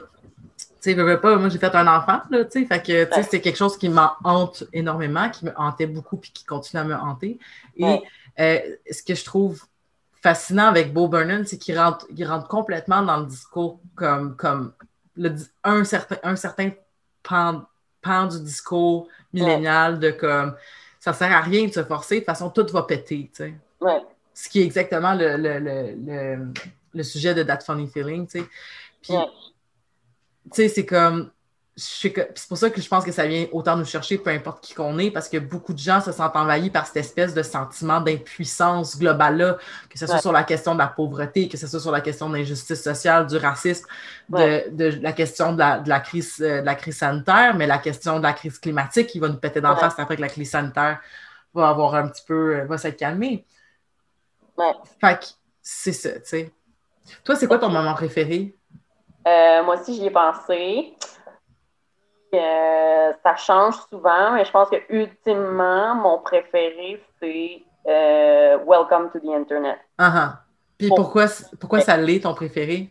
sais, veux, pas, moi, j'ai fait un enfant, là, tu sais, fait que, tu sais, c'est quelque chose qui m'en hante énormément, qui me hantait beaucoup, puis qui continue à me hanter. Et euh, ce que je trouve fascinant avec Bo Burnham, c'est qu'il rentre, il rentre complètement dans le discours comme, comme le, un certain, un certain pan, pan du discours millénial de comme ça sert à rien de se forcer, de toute façon, tout va péter, tu sais. Ouais. Ce qui est exactement le, le, le, le, sujet de That Funny Feeling, tu sais. Puis, Ouais. tu sais, c'est comme. C'est pour ça que je pense que ça vient autant nous chercher, peu importe qui qu'on est, parce que beaucoup de gens se sentent envahis par cette espèce de sentiment d'impuissance globale-là, que ce soit Ouais. sur la question de la pauvreté, que ce soit sur la question de l'injustice sociale, du racisme, de, Ouais. de la question de la, de la crise, euh, de la crise sanitaire, mais la question de la crise climatique qui va nous péter d'en Ouais. face après que la crise sanitaire va avoir un petit peu, euh, va s'être calmée. Ouais. Fait que c'est ça, tu sais. Toi, c'est quoi ton moment préféré? Euh, moi aussi, j'y ai pensé. Euh, ça change souvent, mais je pense que ultimement, mon préféré, c'est euh, Welcome to the Internet. Ah. Puis pourquoi, pourquoi ça l'est ton préféré?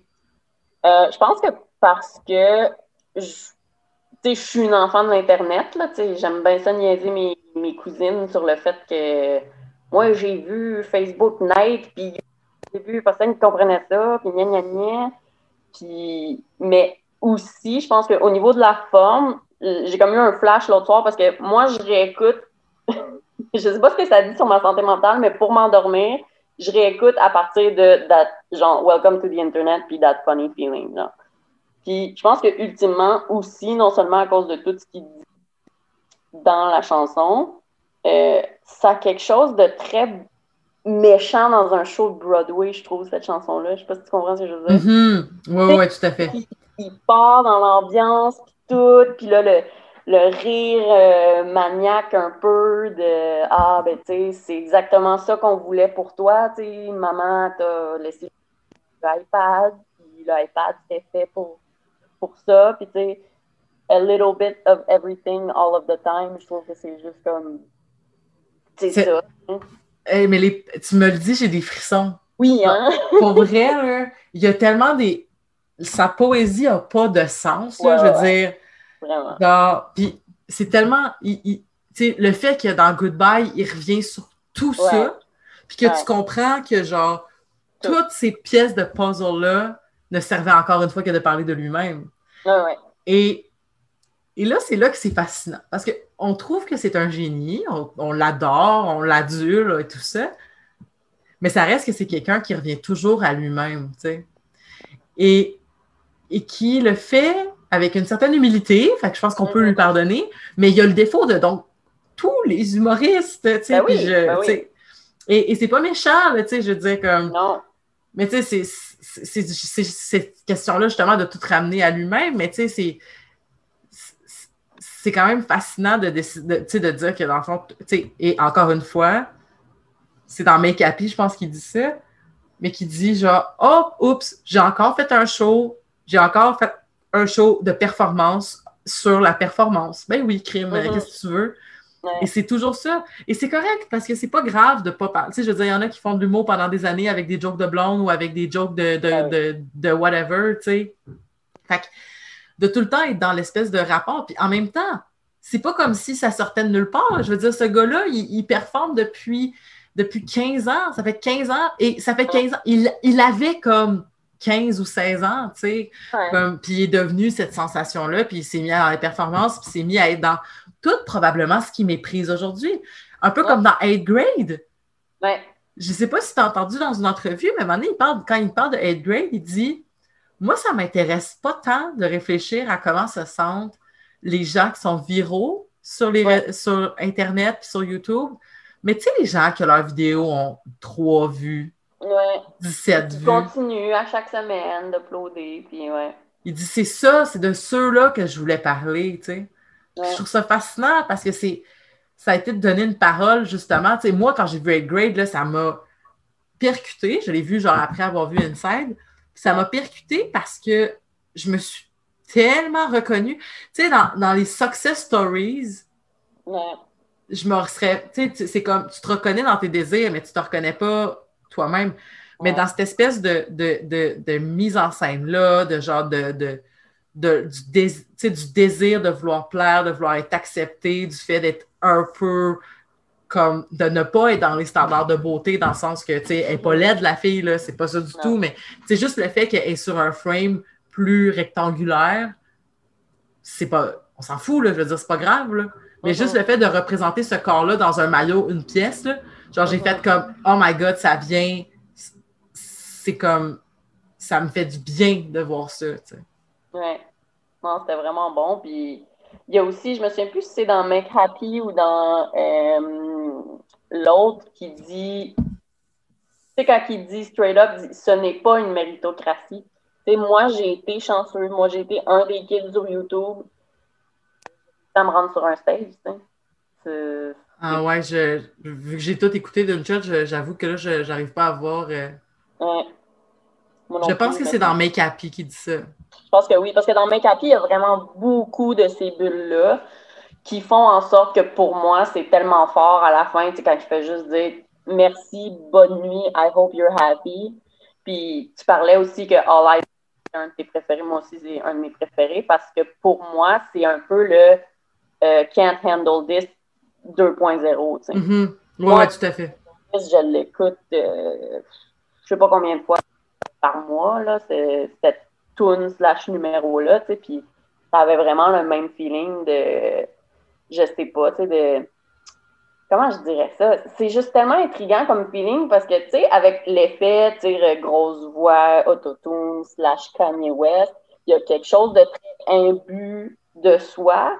Je pense que parce que je, je suis une enfant de l'Internet, là, tu sais, j'aime bien ça niaiser mes, mes cousines sur le fait que moi, j'ai vu Facebook naître, puis j'ai vu personne qui comprenait ça, puis gna gna gna. Puis, mais aussi, je pense qu'au niveau de la forme, j'ai comme eu un flash l'autre soir parce que moi, je réécoute, je sais pas ce que ça dit sur ma santé mentale, mais pour m'endormir, je réécoute à partir de that, genre Welcome to the Internet puis That Funny Feeling. Puis je pense que ultimement aussi, non seulement à cause de tout ce qu'il dit dans la chanson, euh, ça a quelque chose de très méchant dans un show de Broadway, je trouve, cette chanson-là. Je sais pas si tu comprends ce que je veux dire. Oui, oui, tout à fait. il part dans l'ambiance, puis tout, puis là, le, le rire euh, maniaque un peu de « Ah, ben, tu sais, c'est exactement ça qu'on voulait pour toi, tu sais, maman t'a laissé l'iPad, puis l'iPad, c'était fait pour, pour ça, puis tu sais, a little bit of everything all of the time, je trouve que c'est juste comme... C'est ça. Hey, mais les- tu me le dis, j'ai des frissons. Oui, hein? Pour vrai, il y a tellement des. Sa poésie n'a pas de sens, là, je veux ouais. dire. Vraiment. Puis c'est tellement. il- il- tu sais, le fait que dans Goodbye, il revient sur tout Ouais. ça, puis que Ouais. tu comprends que, genre, Tout. toutes ces pièces de puzzle-là ne servaient encore une fois que de parler de lui-même. Et, et là, c'est là que c'est fascinant. Parce qu'on trouve que c'est un génie, on, on l'adore, on l'adule et tout ça. Mais ça reste que c'est quelqu'un qui revient toujours à lui-même, tu sais. Et, et qui le fait avec une certaine humilité, fait que je pense qu'on peut lui pardonner, mais il y a le défaut de donc tous les humoristes, tu sais. Ben oui, ben oui. Et, et c'est pas méchant, tu sais, je veux dire, comme. Non. Mais tu sais, c'est- cette question-là, justement, de tout ramener à lui-même, mais tu sais, c'est- C'est quand même fascinant de, de, de dire que dans le fond, et encore une fois, c'est dans Make Happy, je pense qu'il dit ça, mais qui dit genre, oh, oups, j'ai encore fait un show, j'ai encore fait un show de performance sur la performance. Ben oui, crime, Mhm. qu'est-ce que tu veux? Et c'est toujours ça. Et c'est correct parce que c'est pas grave de pas parler. Tu sais, je veux dire, il y en a qui font de l'humour pendant des années avec des jokes de blonde ou avec des jokes de, de, de, de whatever, tu sais. Fait que de tout le temps être dans l'espèce de rapport. Puis en même temps, c'est pas comme si ça sortait de nulle part. Je veux dire, ce gars-là, il, il performe depuis, depuis 15 ans. Ça fait 15 ans. Et ça fait 15 ans. Il, il avait comme 15 ou 16 ans, tu sais. Ouais. Puis il est devenu cette sensation-là, puis il s'est mis à la performance, puis il s'est mis à être dans tout probablement ce qui méprise aujourd'hui. Un peu Ouais. comme dans 8th grade. Ouais. Je ne sais pas si tu as entendu dans une entrevue, mais à un moment donné, il parle, quand il parle de 8th grade, il dit Moi, ça ne m'intéresse pas tant de réfléchir à comment se sentent les gens qui sont viraux sur, les, Ouais. sur Internet puis sur YouTube. Mais tu sais, les gens que leurs vidéos ont 3 vues, Ouais. 17 Qui vues. continue à chaque semaine d'uploader, puis ouais. il dit c'est ça, c'est de ceux-là que je voulais parler, tu sais. Je trouve ça fascinant parce que c'est ça a été de donner une parole, justement. Tu sais, moi, quand j'ai vu 8 Grade, là, ça m'a percuté. Je l'ai vu, genre, après avoir vu Inside. Ça m'a percuté parce que je me suis tellement reconnue. Tu sais, dans, les success stories, je me serais. Tu sais, c'est comme tu te reconnais dans tes désirs, mais tu ne te reconnais pas toi-même. Mais dans cette espèce de, de, mise en scène-là, de genre de, du, du, désir de vouloir plaire, de vouloir être accepté, du fait d'être un peu comme de ne pas être dans les standards de beauté, dans le sens que, tu sais, elle n'est pas laide, la fille, là, c'est pas ça du tout, mais c'est juste le fait qu'elle est sur un frame plus rectangulaire, c'est pas, on s'en fout, là, je veux dire, c'est pas grave, là. Mais juste le fait de représenter ce corps-là dans un maillot, une pièce, là, genre, j'ai fait comme, oh my god, ça vient, c'est comme, ça me fait du bien de voir ça, tu sais. Ouais. Non, c'était vraiment bon, puis il y a aussi, je me souviens plus si c'est dans Make Happy ou dans euh, l'autre qui dit, tu sais, quand il dit straight up, ce n'est pas une méritocratie. Tu sais, moi, j'ai été chanceux. Moi, j'ai été un des kids sur YouTube. Ça me rendre sur un stage, tu sais. Ah ouais, je, vu que j'ai tout écouté d'une shot, j'avoue que là, je n'arrive pas à voir. Euh, ouais. Je pense que c'est dans Make Happy qui dit ça. Je pense que oui, parce que dans Make Happy, il y a vraiment beaucoup de ces bulles-là qui font en sorte que pour moi, c'est tellement fort à la fin, tu sais, quand il fait juste dire merci, bonne nuit, I hope you're happy. Puis tu parlais aussi que All I c'est un de tes préférés, moi aussi c'est un de mes préférés parce que pour moi, c'est un peu le euh, Can't Handle This 2.0. Tu sais. Mm-hmm. Oui, tout à fait. Je l'écoute, euh, je sais pas combien de fois par mois, là, cette tune slash numéro-là, tu sais, puis ça avait vraiment le même feeling de, je sais pas, tu sais, de, comment je dirais ça? C'est juste tellement intriguant comme feeling parce que, tu sais, avec l'effet, tu sais, grosse voix, autotune slash Kanye West, il y a quelque chose de très imbu de soi,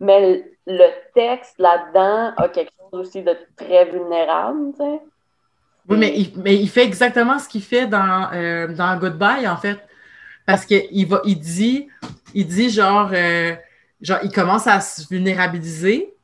mais le texte là-dedans a quelque chose aussi de très vulnérable, tu sais. Oui, mais il, mais il, fait exactement ce qu'il fait dans, euh, dans Goodbye, en fait. Parce qu'il il dit, il dit genre, euh, genre, il commence à se vulnérabiliser.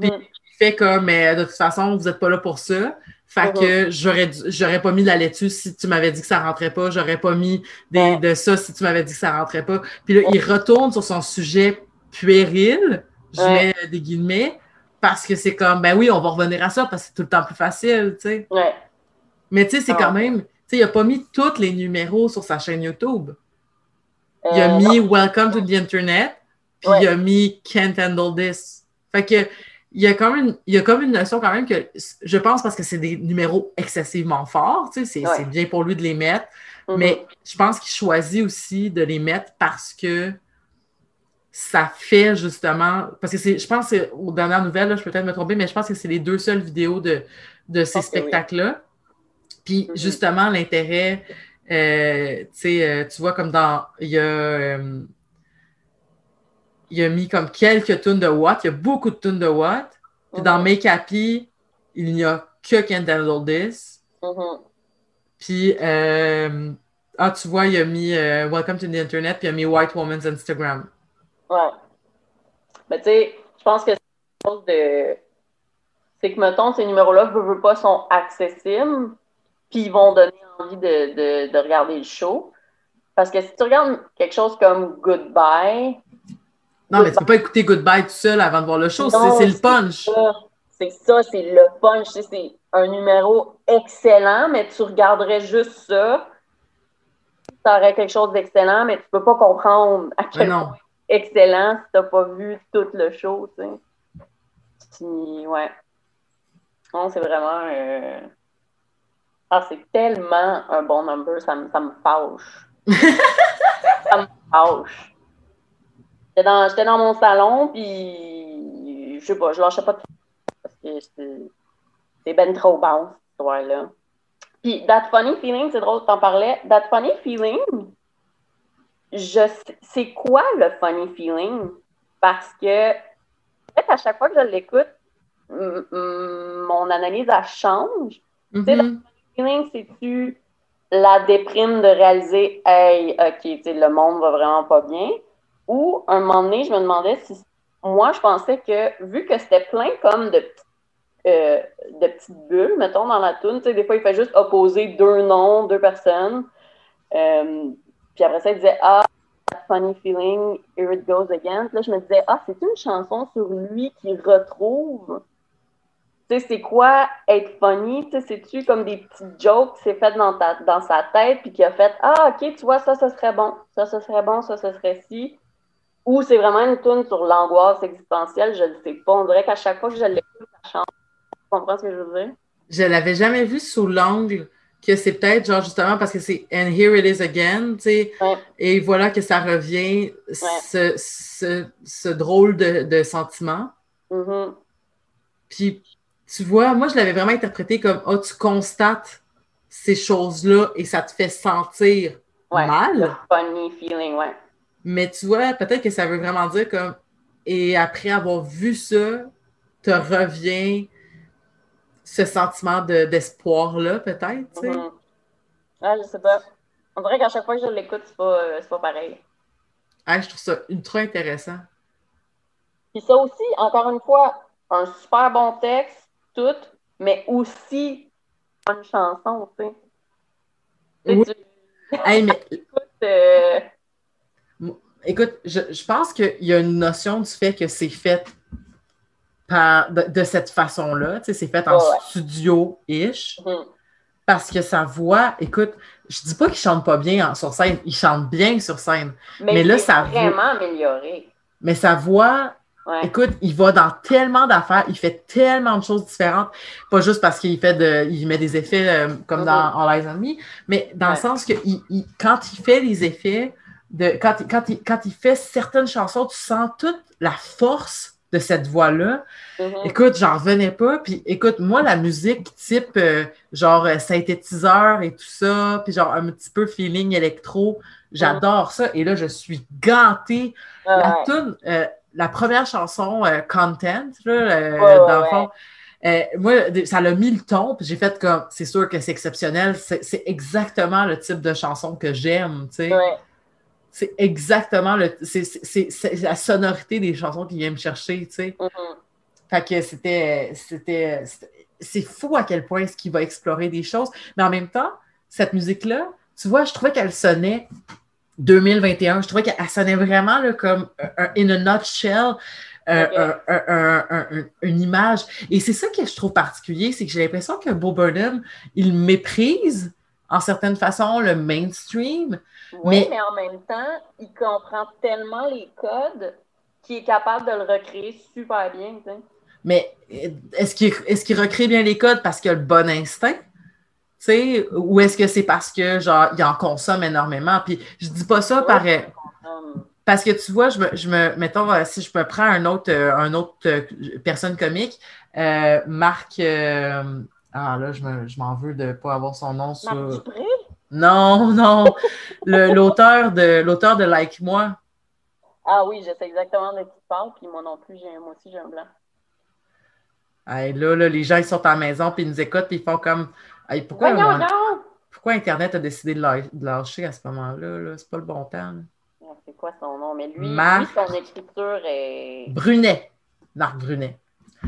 Puis il fait comme, mais de toute façon, vous n'êtes pas là pour ça. Fait que mm-hmm. j'aurais, j'aurais pas mis de la laitue si tu m'avais dit que ça rentrait pas. J'aurais pas mis des, de ça si tu m'avais dit que ça rentrait pas. Puis là, il retourne sur son sujet puéril, je mets des guillemets, parce que c'est comme, ben oui, on va revenir à ça parce que c'est tout le temps plus facile, tu sais. Ouais. Mais tu sais, c'est quand même, tu sais, il n'a pas mis tous les numéros sur sa chaîne YouTube. Il a euh, mis Welcome to the Internet, puis il a mis Can't Handle This. Fait que il y a comme une, il y a comme une notion quand même que je pense parce que c'est des numéros excessivement forts, tu sais, c'est bien pour lui de les mettre, mm-hmm. mais je pense qu'il choisit aussi de les mettre parce que ça fait justement, parce que c'est, je pense que aux dernières nouvelles, je peux peut-être me tromper, mais je pense que c'est les deux seules vidéos de, de ces spectacles-là. Puis mm-hmm. justement, l'intérêt, euh, euh, tu vois, comme dans. Il y a. Euh, il a mis comme quelques tonnes de watts. Il y a beaucoup de tonnes de watts. Puis dans Make Happy, il n'y a que Can't Handle This. Mm-hmm. Puis, ah, tu vois, il a mis Welcome to the Internet, puis il a mis White Woman's Instagram. Ouais. Mais tu sais, je pense que c'est chose de. C'est que, mettons, ces numéros-là, je veux pas, sont accessibles puis ils vont donner envie de, de, regarder le show. Parce que si tu regardes quelque chose comme Goodbye. Non, mais tu peux pas écouter Goodbye tout seul avant de voir le show, c'est le punch. C'est ça, c'est le punch. C'est un numéro excellent, mais tu regarderais juste ça. Tu aurais quelque chose d'excellent, mais tu peux pas comprendre à quel point excellent si tu n'as pas vu tout le show. Tu sais. ouais. Non, c'est vraiment. Euh, ah, c'est tellement un bon number, ça me, ça me fâche. ça me fâche. J'étais dans, j'étais dans mon salon, puis je sais pas, je lâchais pas de parce que c'est ben trop bon, cette histoire-là. Puis, That Funny Feeling, c'est drôle, t'en parlais. That Funny Feeling, je c'est quoi le funny feeling? Parce que, en fait, à chaque fois que je l'écoute, mon analyse, elle change. Tu sais, mm-hmm feeling, c'est-tu la déprime de réaliser, hey, OK, le monde va vraiment pas bien? Ou, un moment donné, je me demandais si moi, je pensais que, vu que c'était plein comme de, euh, de petites bulles, mettons, dans la toune, des fois, il fait juste opposer deux noms, deux personnes. Euh, puis après ça, il disait, ah, funny feeling, here it goes again. là, je me disais, ah, c'est une chanson sur lui qui retrouve tu sais, c'est quoi être funny? Tu sais, c'est-tu comme des petites jokes qui s'est fait dans, dans sa tête puis qui a fait Ah, ok, tu vois, ça, ça serait bon, ça, ça serait bon, ça, ça serait si. Ou c'est vraiment une tourne sur l'angoisse existentielle, je ne sais pas. On dirait qu'à chaque fois que je l'écoute, ça change. Tu comprends ce que je veux dire? Je l'avais jamais vu sous l'angle que c'est peut-être genre justement parce que c'est And here it is again, tu sais. Et voilà que ça revient, ce, ce, ce, drôle de, de sentiment. Mm-hmm. Puis tu vois, moi, je l'avais vraiment interprété comme oh, tu constates ces choses-là et ça te fait sentir mal. Funny feeling, ouais. Mais tu vois, peut-être que ça veut vraiment dire comme et après avoir vu ça, te revient ce sentiment d'espoir-là, peut-être, tu sais? Mm-hmm. Ah, je sais pas. On dirait qu'à chaque fois que je l'écoute, c'est pas, euh, pas pareil. Ah, je trouve ça ultra intéressant. Puis ça aussi, encore une fois, un super bon texte, tout, mais aussi une chanson, tu sais. écoute, euh, écoute je, pense qu'il y a une notion du fait que c'est fait par, de, cette façon-là, tu sais, c'est fait en studio-ish. Mm-hmm. Parce que sa voix, écoute, je dis pas qu'il chante pas bien sur scène, il chante bien sur scène. Mais, là, ça vraiment amélioré. Mais sa voix Écoute, il va dans tellement d'affaires, il fait tellement de choses différentes. Pas juste parce qu'il fait de, il met des effets euh, comme dans mm-hmm. All Eyes on Me, mais dans le sens que il, quand il fait les effets, de, quand, quand, il, quand il fait certaines chansons, tu sens toute la force de cette voix-là. Mm-hmm. Écoute, j'en revenais pas. Puis écoute, moi, la musique type euh, genre euh, synthétiseur et tout ça, puis genre un petit peu feeling électro, j'adore ça. Et là, je suis gantée. la tune la première chanson euh, Content, là, euh, dans le fond, euh, moi, ça l'a mis le ton, puis j'ai fait comme, c'est sûr que c'est exceptionnel, c'est exactement le type de chanson que j'aime, tu sais. C'est exactement le, c'est la sonorité des chansons qui vient me chercher, tu sais. Mm-hmm. Fait que c'était, c'était, c'est fou à quel point ce qu'il va explorer des choses, mais en même temps, cette musique-là, tu vois, je trouvais qu'elle sonnait 2021. Je trouvais qu'elle sonnait vraiment là, comme un, in a nutshell. une image. Et c'est ça que je trouve particulier, c'est que j'ai l'impression que Bo Burnham, il méprise en certaine façon le mainstream. Oui, mais... en même temps, il comprend tellement les codes qu'il est capable de le recréer super bien. Mais est-ce qu'il est recrée bien les codes parce qu'il a le bon instinct? ou est-ce que c'est parce que genre il en consomme énormément? Puis je dis pas ça par parce que tu vois, je me, je me mettons, euh, si je me prends un autre, euh, un autre euh, personne comique, Marc ah là, je m'en veux de ne pas avoir son nom sur. Non, non. l'auteur de l'auteur de Like Moi. Ah oui, je sais exactement de qui tu parles, puis moi non plus, moi aussi j'ai un blanc. là, là, les gens ils sont à la maison, puis ils nous écoutent, puis ils font comme pourquoi, pourquoi Internet a décidé de lâcher à ce moment-là? -là, c'est pas le bon temps. C'est quoi son nom? Mais lui, lui, son écriture est. Brunet. Marc Brunet.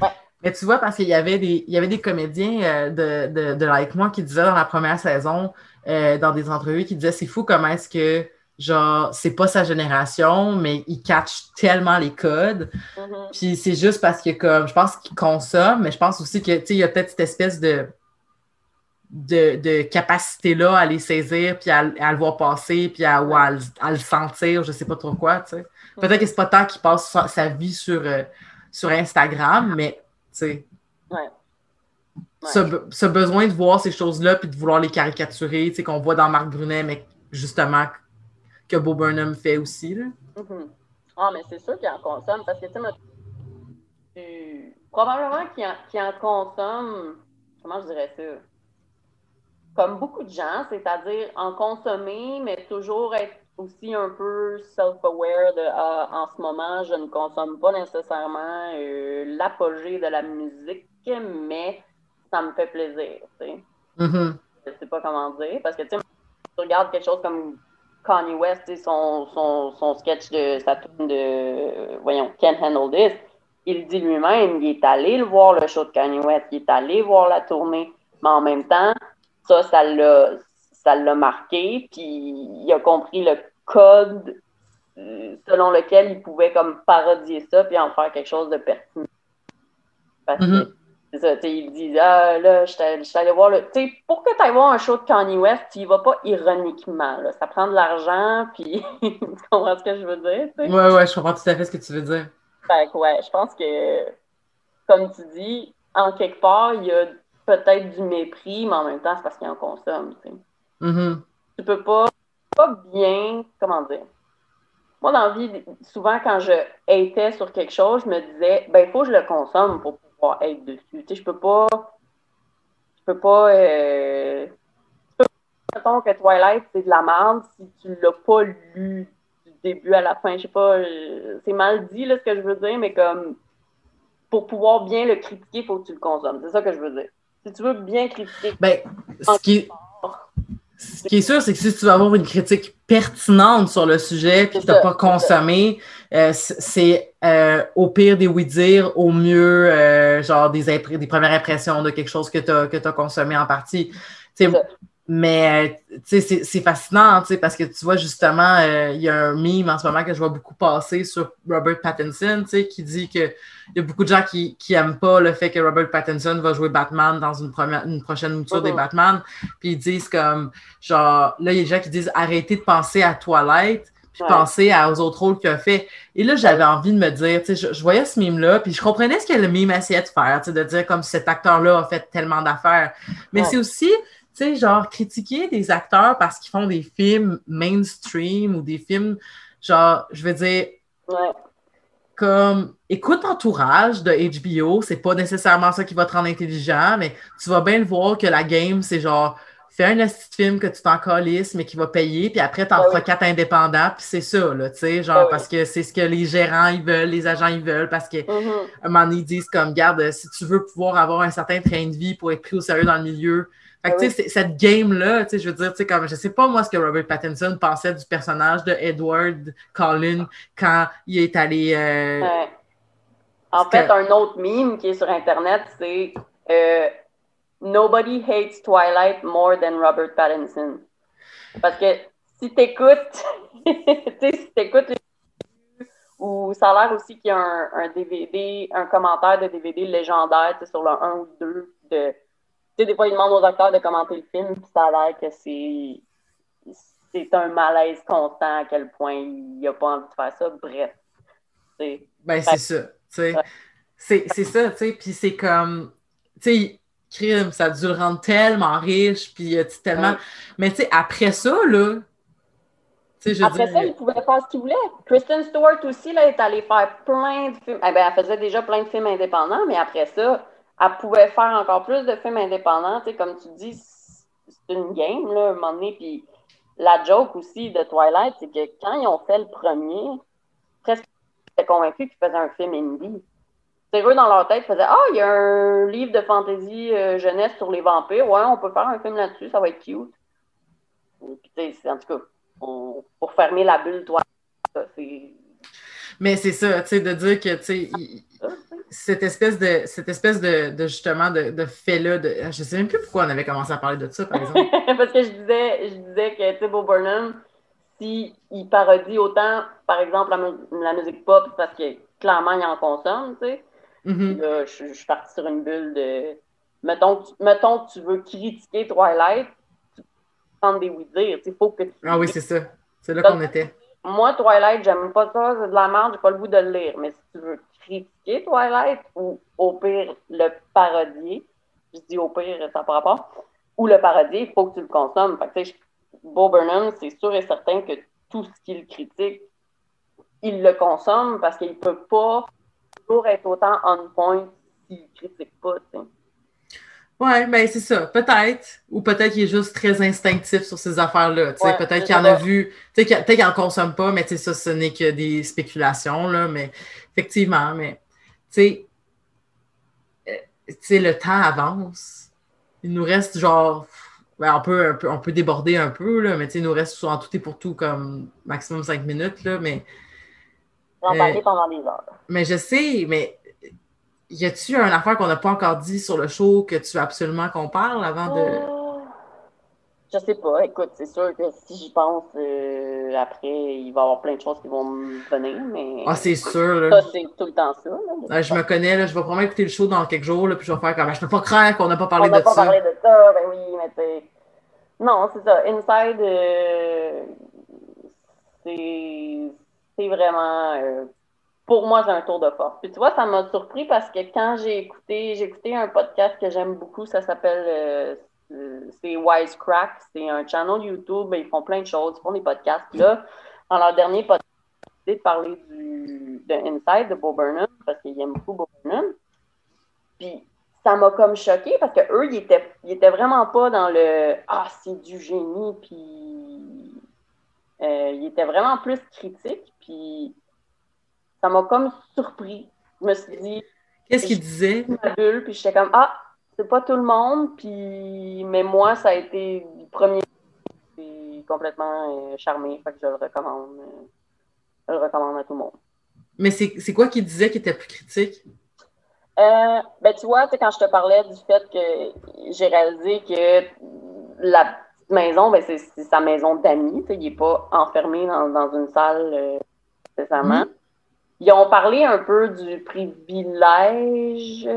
Ouais. Mais tu vois, parce qu'il y avait des, il y avait des comédiens euh, de, de, de Like Moi qui disaient dans la première saison, euh, dans des entrevues, qui disaient c'est fou comment est-ce que, genre, c'est pas sa génération, mais il catch tellement les codes. Mm-hmm. Puis c'est juste parce que, comme, je pense qu'il consomme, mais je pense aussi que, tu sais, il y a peut-être cette espèce de de, capacité-là à les saisir, puis à, le voir passer, puis à, à, le sentir, je sais pas trop quoi, tu sais. Peut-être que c'est pas tant qu'il passe sa, vie sur, euh, sur Instagram, mais, tu sais. Ouais. Ce, besoin de voir ces choses-là, puis de vouloir les caricaturer, tu sais, qu'on voit dans Marc Brunet, mais justement, que Bo Burnham fait aussi, là. Mm-hmm. Ah, mais c'est sûr qu'il en consomme, parce que, tu sais, probablement qu'il en, en consomme, comment je dirais ça? comme beaucoup de gens, c'est-à-dire en consommer, mais toujours être aussi un peu self-aware de ah, en ce moment, je ne consomme pas nécessairement euh, l'apogée de la musique, mais ça me fait plaisir. Tu sais. Mm-hmm. je sais pas comment dire, parce que tu regardes quelque chose comme Kanye West, son, son, son sketch de sa tune de, voyons, Can't Handle This, il dit lui-même, il est allé le voir le show de Kanye West, il est allé voir la tournée, mais en même temps, ça, ça l'a, ça l'a marqué, puis il a compris le code euh, selon lequel il pouvait comme parodier ça puis en faire quelque chose de pertinent. Parce que mm-hmm. c'est ça, il dit Ah là, je suis allé voir le. Tu sais, pour que tu ailles voir un show de Kanye West, tu y vas pas ironiquement. Là. Ça prend de l'argent, puis tu comprends ce que je veux dire? Oui, Ouais, ouais, je comprends tout à fait ce que tu veux dire. Fait que ouais, je pense que comme tu dis, en quelque part, il y a peut-être du mépris, mais en même temps, c'est parce qu'il en consomme. Tu Mm-hmm. Tu peux pas, pas bien, comment dire. Moi, dans la vie, souvent, quand je étais sur quelque chose, je me disais, ben, il faut que je le consomme pour pouvoir être dessus. Tu sais, je peux pas. Je peux pas. Euh, mettons que Twilight, c'est de la merde si tu l'as pas lu du début à la fin. Je sais pas. Euh, c'est mal dit, là, ce que je veux dire, mais comme. Pour pouvoir bien le critiquer, il faut que tu le consommes. C'est ça que je veux dire. Si tu veux bien critiquer. Ben, ce qui. Ce qui est sûr, c'est que si tu veux avoir une critique pertinente sur le sujet puis que tu n'as pas consommé, euh, c'est euh, au pire des oui-dire, au mieux, euh, genre des, des premières impressions de quelque chose que tu as, as, consommé en partie. Mais c'est fascinant parce que tu vois justement, il y a un meme en ce moment que je vois beaucoup passer sur Robert Pattinson qui dit qu'il y a beaucoup de gens qui n'aiment pas le fait que Robert Pattinson va jouer Batman dans une, première, une prochaine mouture des Batman. Puis ils disent comme, genre, là, il y a des gens qui disent arrêtez de penser à Twilight puis penser aux autres rôles qu'il a fait. Et là, j'avais envie de me dire, tu sais, je, voyais ce mime-là, puis je comprenais ce que le mime essayait de faire, tu sais, de dire comme cet acteur-là a fait tellement d'affaires. Mais c'est aussi, sais, genre, critiquer des acteurs parce qu'ils font des films mainstream ou des films, genre, je veux dire, comme, écoute Entourage de HBO, c'est pas nécessairement ça qui va te rendre intelligent, mais tu vas bien le voir que la game, c'est genre, fais un petit film que tu t'en calisses, mais qui va payer, puis après, t'en feras quatre indépendants, puis c'est ça, là, tu sais, genre, parce que c'est ce que les gérants, ils veulent, les agents, ils veulent, parce que, mm-hmm. un moment donné, ils disent comme, garde, si tu veux pouvoir avoir un certain train de vie pour être pris au sérieux dans le milieu, fait que, tu sais, cette game-là, je veux dire, tu sais, comme, je sais pas moi ce que Robert Pattinson pensait du personnage de Edward Cullen quand il est allé. Euh, en fait, un autre meme qui est sur Internet, c'est euh, Nobody hates Twilight more than Robert Pattinson. Parce que si t'écoutes, si t'écoutes ou ça a l'air aussi qu'il y a un, un, DVD, un commentaire de DVD légendaire sur le 1 ou 2 de sais, des fois, ils demandent aux acteurs de commenter le film, puis ça a l'air que c'est c'est un malaise constant à quel point il n'a pas envie de faire ça. Bref. Ben, c'est ça. C'est ça, tu sais. Puis c'est comme, tu sais, crime, ça a dû le rendre tellement riche, puis euh, tellement. Mais tu sais, après ça, là. Je après ça, il pouvait faire ce qu'il voulait. Kristen Stewart aussi, là, est allée faire plein de films. Eh ben, elle faisait déjà plein de films indépendants, mais après ça, elle pouvait faire encore plus de films indépendants. Tu sais, comme tu dis, c'est une game, là, à un moment donné. Puis la joke aussi de Twilight, c'est que quand ils ont fait le premier, presque j'étais convaincu qu'ils faisaient un film indie. C'est eux, dans leur tête, ils faisaient Ah, il y a un livre de fantasy euh, jeunesse sur les vampires. Ouais, on peut faire un film là-dessus, ça va être cute. Puis, en tout cas, pour fermer la bulle, toi, c'est. Mais c'est ça, tu sais, de dire que, tu sais, cette espèce de, cette espèce de, justement de, de fait-là, de, je sais même plus pourquoi on avait commencé à parler de ça, par exemple. parce que je disais, je disais que Thibaut Burnham, s'il parodie autant, par exemple, la, musique pop, parce que clairement, il en consomme, tu sais. Mm-hmm. Là, je, suis partie sur une bulle de. Mettons, mettons que tu veux critiquer Twilight, tu prends des oui-dire. Il faut que tu. Ah oui, c'est ça. C'est là qu'on était. Moi, Twilight, j'aime pas ça, c'est de la merde, j'ai pas le goût de le lire. Mais si tu veux critiquer Twilight ou au pire le parodier. Je dis au pire, ça par rapport. Ou le parodier, il faut que tu le consommes. Fait que, Bo Burnham, c'est sûr et certain que tout ce qu'il critique, il le consomme parce qu'il ne peut pas toujours être autant on point s'il ne critique pas. Oui, ben c'est ça, peut-être. Ou peut-être qu'il est juste très instinctif sur ces affaires-là. peut-être qu'il en a vu, peut-être qu'il n'en consomme pas, mais ça, ce n'est que des spéculations, là, mais effectivement, mais tu sais, euh, le temps avance. Il nous reste genre ben, on, peut, on, peut, déborder un peu, là, mais il nous reste en tout et pour tout comme maximum cinq minutes. Là, mais, on va parler pendant des heures. Mais je sais, mais y a-tu une affaire qu'on n'a pas encore dit sur le show que tu veux absolument qu'on parle avant de. Euh, je sais pas. Écoute, c'est sûr que si j'y pense, euh, après, il va y avoir plein de choses qui vont me venir, mais. Ah, c'est sûr, là. Ça, c'est tout le temps ça. je me connais, là. Je vais probablement écouter le show dans quelques jours, là, puis je vais faire comme. Je peux pas croire qu'on n'a pas parlé de ça. On n'a pas parlé de ça, ben oui, mais tu Non, c'est ça. Inside, euh, c'est vraiment. Euh, pour moi, c'est un tour de force. Puis tu vois, ça m'a surpris parce que quand j'ai écouté, j'ai écouté un podcast que j'aime beaucoup, ça s'appelle euh, c'est Wisecrack, c'est un channel YouTube, ils font plein de choses, ils font des podcasts. là, dans leur dernier podcast, ils de parler du, de Inside de Bo Burnham, parce qu'ils aiment beaucoup Bo Burnham. Puis ça m'a comme choqué parce qu'eux, ils étaient, ils étaient vraiment pas dans le Ah, c'est du génie, puis euh, ils étaient vraiment plus critiques, puis ça m'a comme surpris. Je me suis dit. Qu'est-ce qu'ils disaient? ma bulle, puis j'étais comme Ah, c'est pas tout le monde, puis mais moi, ça a été le premier complètement euh, charmé, fait que je le recommande. Euh, je le recommande à tout le monde. Mais c'est quoi qui disait qui était plus critique? Euh, ben, tu vois, quand je te parlais du fait que j'ai réalisé que la petite maison, ben, c'est sa maison d'amis. Il n'est pas enfermé dans, dans une salle nécessairement. Ils ont parlé un peu du privilège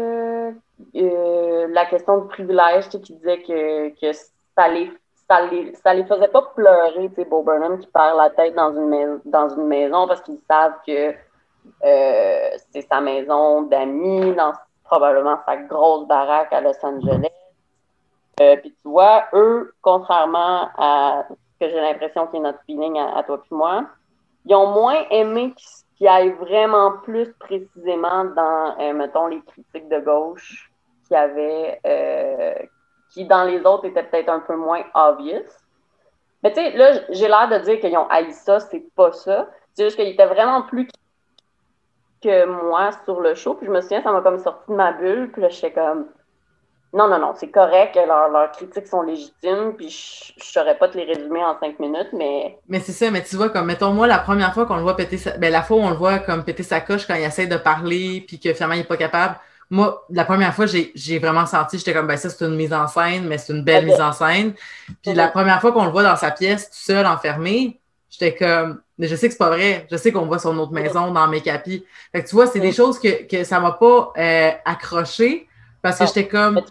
euh, la question du privilège, tu disais que, que ça, les, ça, les, ça les faisait pas pleurer, tu sais, Bo Burnham qui perd la tête dans une, maison, dans une maison parce qu'ils savent que euh, c'est sa maison d'amis, dans probablement sa grosse baraque à Los Angeles. Euh, puis tu vois, eux, contrairement à ce que j'ai l'impression qui est notre feeling à, toi puis moi, ils ont moins aimé qu'ils aillent vraiment plus précisément dans, mettons, les critiques de gauche qui avait, euh, qui dans les autres était peut-être un peu moins obvious. Mais tu sais, là, j'ai l'air de dire qu'ils ont haï ça, c'est pas ça. C'est juste qu'il était vraiment plus que moi sur le show. Puis je me souviens, ça m'a comme sorti de ma bulle. Puis là, j'étais comme, non, non, non, c'est correct, leurs, leurs critiques sont légitimes, puis je ne saurais pas te les résumer en cinq minutes, mais. Mais c'est ça, mais tu vois, comme, mettons, moi, la première fois qu'on le voit péter sa. Ben, la fois où on le voit comme péter sa coche quand il essaie de parler, puis que finalement, il n'est pas capable, moi, la première fois, j'ai vraiment senti, j'étais comme, ben ça, c'est une mise en scène, mais c'est une belle mise en scène. Puis la première fois qu'on le voit dans sa pièce, tout seul, enfermé, j'étais comme, mais je sais que c'est pas vrai. Je sais qu'on voit son autre maison dans mes capis. Fait que tu vois, c'est des choses que, que ça m'a pas euh, accroché parce que j'étais comme.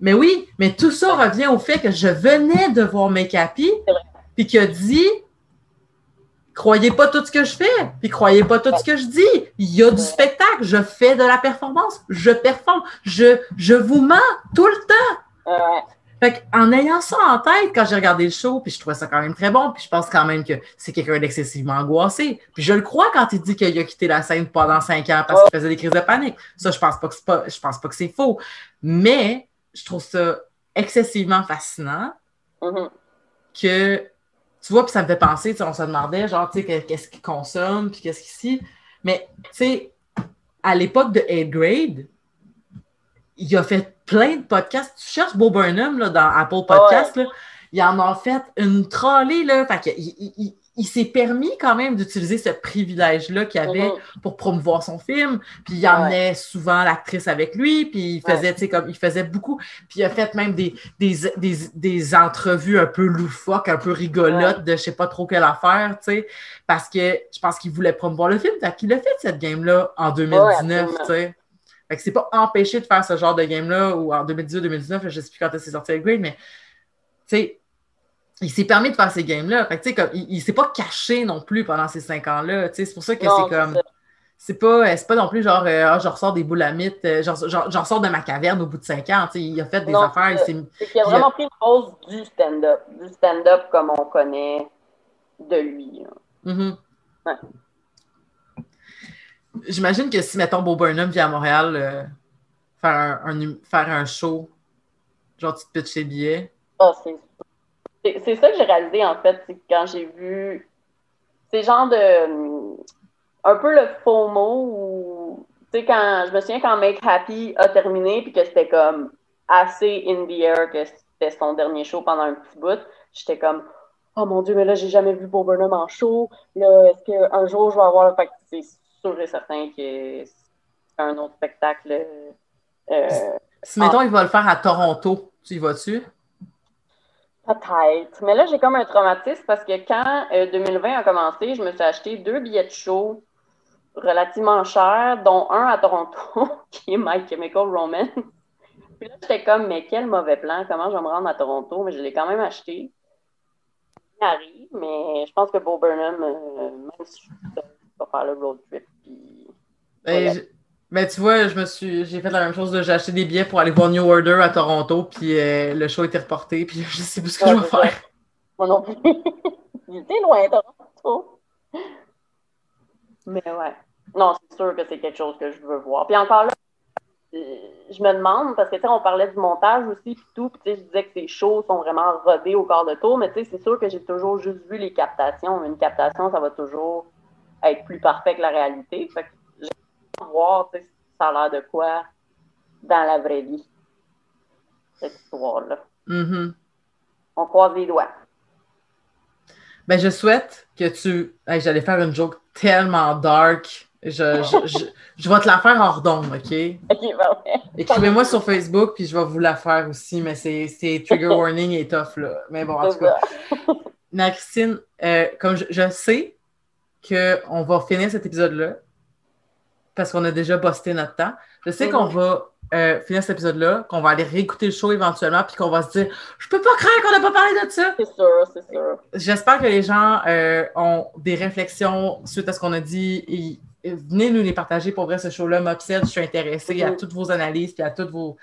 Mais oui, mais tout ça revient au fait que je venais de voir mes capis, puis qu'il a dit croyez pas tout ce que je fais, puis croyez pas tout ce que je dis. Il y a du spectacle, je fais de la performance, je performe, je, je vous mens tout le temps. Fait en ayant ça en tête, quand j'ai regardé le show, puis je trouvais ça quand même très bon, puis je pense quand même que c'est quelqu'un d'excessivement angoissé. Puis je le crois quand il dit qu'il a quitté la scène pendant cinq ans parce qu'il faisait des crises de panique. Ça, je pense pas que c'est pas, je pense pas que c'est faux. Mais je trouve ça excessivement fascinant mm-hmm. que tu vois, puis ça me fait penser, on se demandait, genre, tu sais, qu'est-ce qu'il consomme, puis qu'est-ce qu'ici. Mais, tu sais, à l'époque de 8 grade, il a fait plein de podcasts. Tu cherches Bo Burnham là, dans Apple Podcasts, là, il en a fait une trolley, là. Fait il s'est permis quand même d'utiliser ce privilège-là qu'il avait mm-hmm. pour promouvoir son film. Puis il emmenait souvent l'actrice avec lui, puis il faisait, comme il faisait beaucoup. Puis il a fait même des, des, entrevues un peu loufoques, un peu rigolotes de je sais pas trop quelle affaire, tu sais, parce que je pense qu'il voulait promouvoir le film. Fait qu'il a fait cette game-là en 2019, tu sais. Fait que c'est pas empêché de faire ce genre de game-là ou en 2018-2019, je sais plus quand c'est sorti avec Grade, mais tu sais, il s'est permis de faire ces games-là. comme, il, ne s'est pas caché non plus pendant ces cinq ans-là. C'est pour ça que c'est comme. C'est pas, pas non plus genre, euh, ah, je ressors des boules à mythe, euh, genre, ressors de ma caverne au bout de cinq ans. Il a fait des affaires. C'est qu'il a vraiment pris une pause du stand-up. Du stand-up comme on connaît de lui. J'imagine que si, mettons, Bob Burnham vient à Montréal euh, faire, un, faire un show, genre tu te pitches tes billets. Ah, c'est ça que j'ai réalisé, en fait, quand j'ai vu. C'est genre de. Un peu le faux mot où. Tu sais, quand. Je me souviens quand Make Happy a terminé, puis que c'était comme assez in the air, que c'était son dernier show pendant un petit bout. J'étais comme, oh mon Dieu, mais là, j'ai jamais vu Bob Burnham en show. Là, est-ce qu'un jour, je vais avoir. Fait c'est sûr et certain que c'est un autre spectacle. Euh, si, mettons, il va le faire à Toronto, tu y vas-tu? Peut-être. Mais là, j'ai comme un traumatisme parce que quand 2020 euh, a commencé, je me suis acheté deux billets de show relativement chers, dont un à Toronto, qui est My Chemical Romance. Puis là, j'étais comme, mais quel mauvais plan, comment je vais me rendre à Toronto? Mais je l'ai quand même acheté. Il arrive, mais je pense que Bo Burnham, euh, même si je vais faire le road trip. Puis... Ben, mais tu vois, je me suis, j'ai fait la même chose. J'ai acheté des billets pour aller voir New Order à Toronto, puis euh, le show était reporté, puis je sais plus ce que je vais faire. Moi non plus. J'étais loin, Toronto. Mais ouais. Non, c'est sûr que c'est quelque chose que je veux voir. Puis encore là, je me demande, parce que tu sais, on parlait du montage aussi, puis tout, puis je disais que ces shows sont vraiment rodés au corps de tour, mais tu sais, c'est sûr que j'ai toujours juste vu les captations. Une captation, ça va toujours être plus parfait que la réalité. Fait que voir ça a l'air de quoi dans la vraie vie, cette histoire-là. Mm-hmm. On croise les doigts. Ben, je souhaite que tu. J'allais faire une joke tellement dark. Je, je, je, vais te la faire hors d'onde, OK? OK, ben Écrivez-moi sur Facebook, puis je vais vous la faire aussi, mais c'est trigger warning et tough, là. Mais bon, en tout cas. Mais Christine, euh, comme je, je sais qu'on va finir cet épisode-là, parce qu'on a déjà posté notre temps. Je sais qu'on va euh, finir cet épisode-là, qu'on va aller réécouter le show éventuellement, puis qu'on va se dire Je peux pas croire qu'on n'a pas parlé de ça. C'est sûr, c'est sûr. J'espère que les gens euh, ont des réflexions suite à ce qu'on a dit. Et, venez nous les partager. Pour vrai, ce show-là m'obsède. Je suis intéressée à toutes vos analyses et à, toutes vos,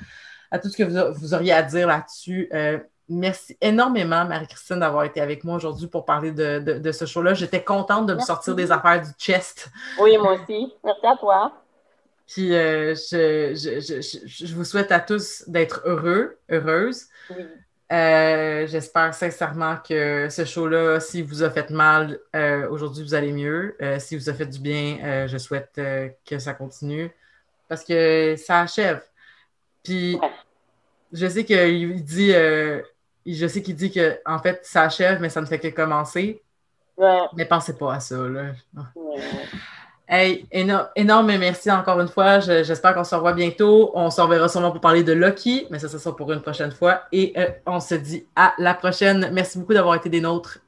à tout ce que vous, auriez à dire là-dessus. Euh, merci énormément, Marie-Christine, d'avoir été avec moi aujourd'hui pour parler de, ce show-là. J'étais contente de me sortir des affaires du chest. Oui, moi aussi. Merci à toi. Puis euh, je, vous souhaite à tous d'être heureux, heureuses. Euh, j'espère sincèrement que ce show-là, si vous a fait mal, euh, aujourd'hui, vous allez mieux. si vous a fait du bien, je souhaite que ça continue parce que ça achève. Puis, je sais qu'il dit je sais qu'il dit que en fait, ça achève, mais ça ne fait que commencer. Mais pensez pas à ça. Là. Hey, énorme merci encore une fois. J'espère qu'on se revoit bientôt. On se reverra sûrement pour parler de Loki, mais ça, ça sera pour une prochaine fois. Et euh, on se dit à la prochaine. Merci beaucoup d'avoir été des nôtres.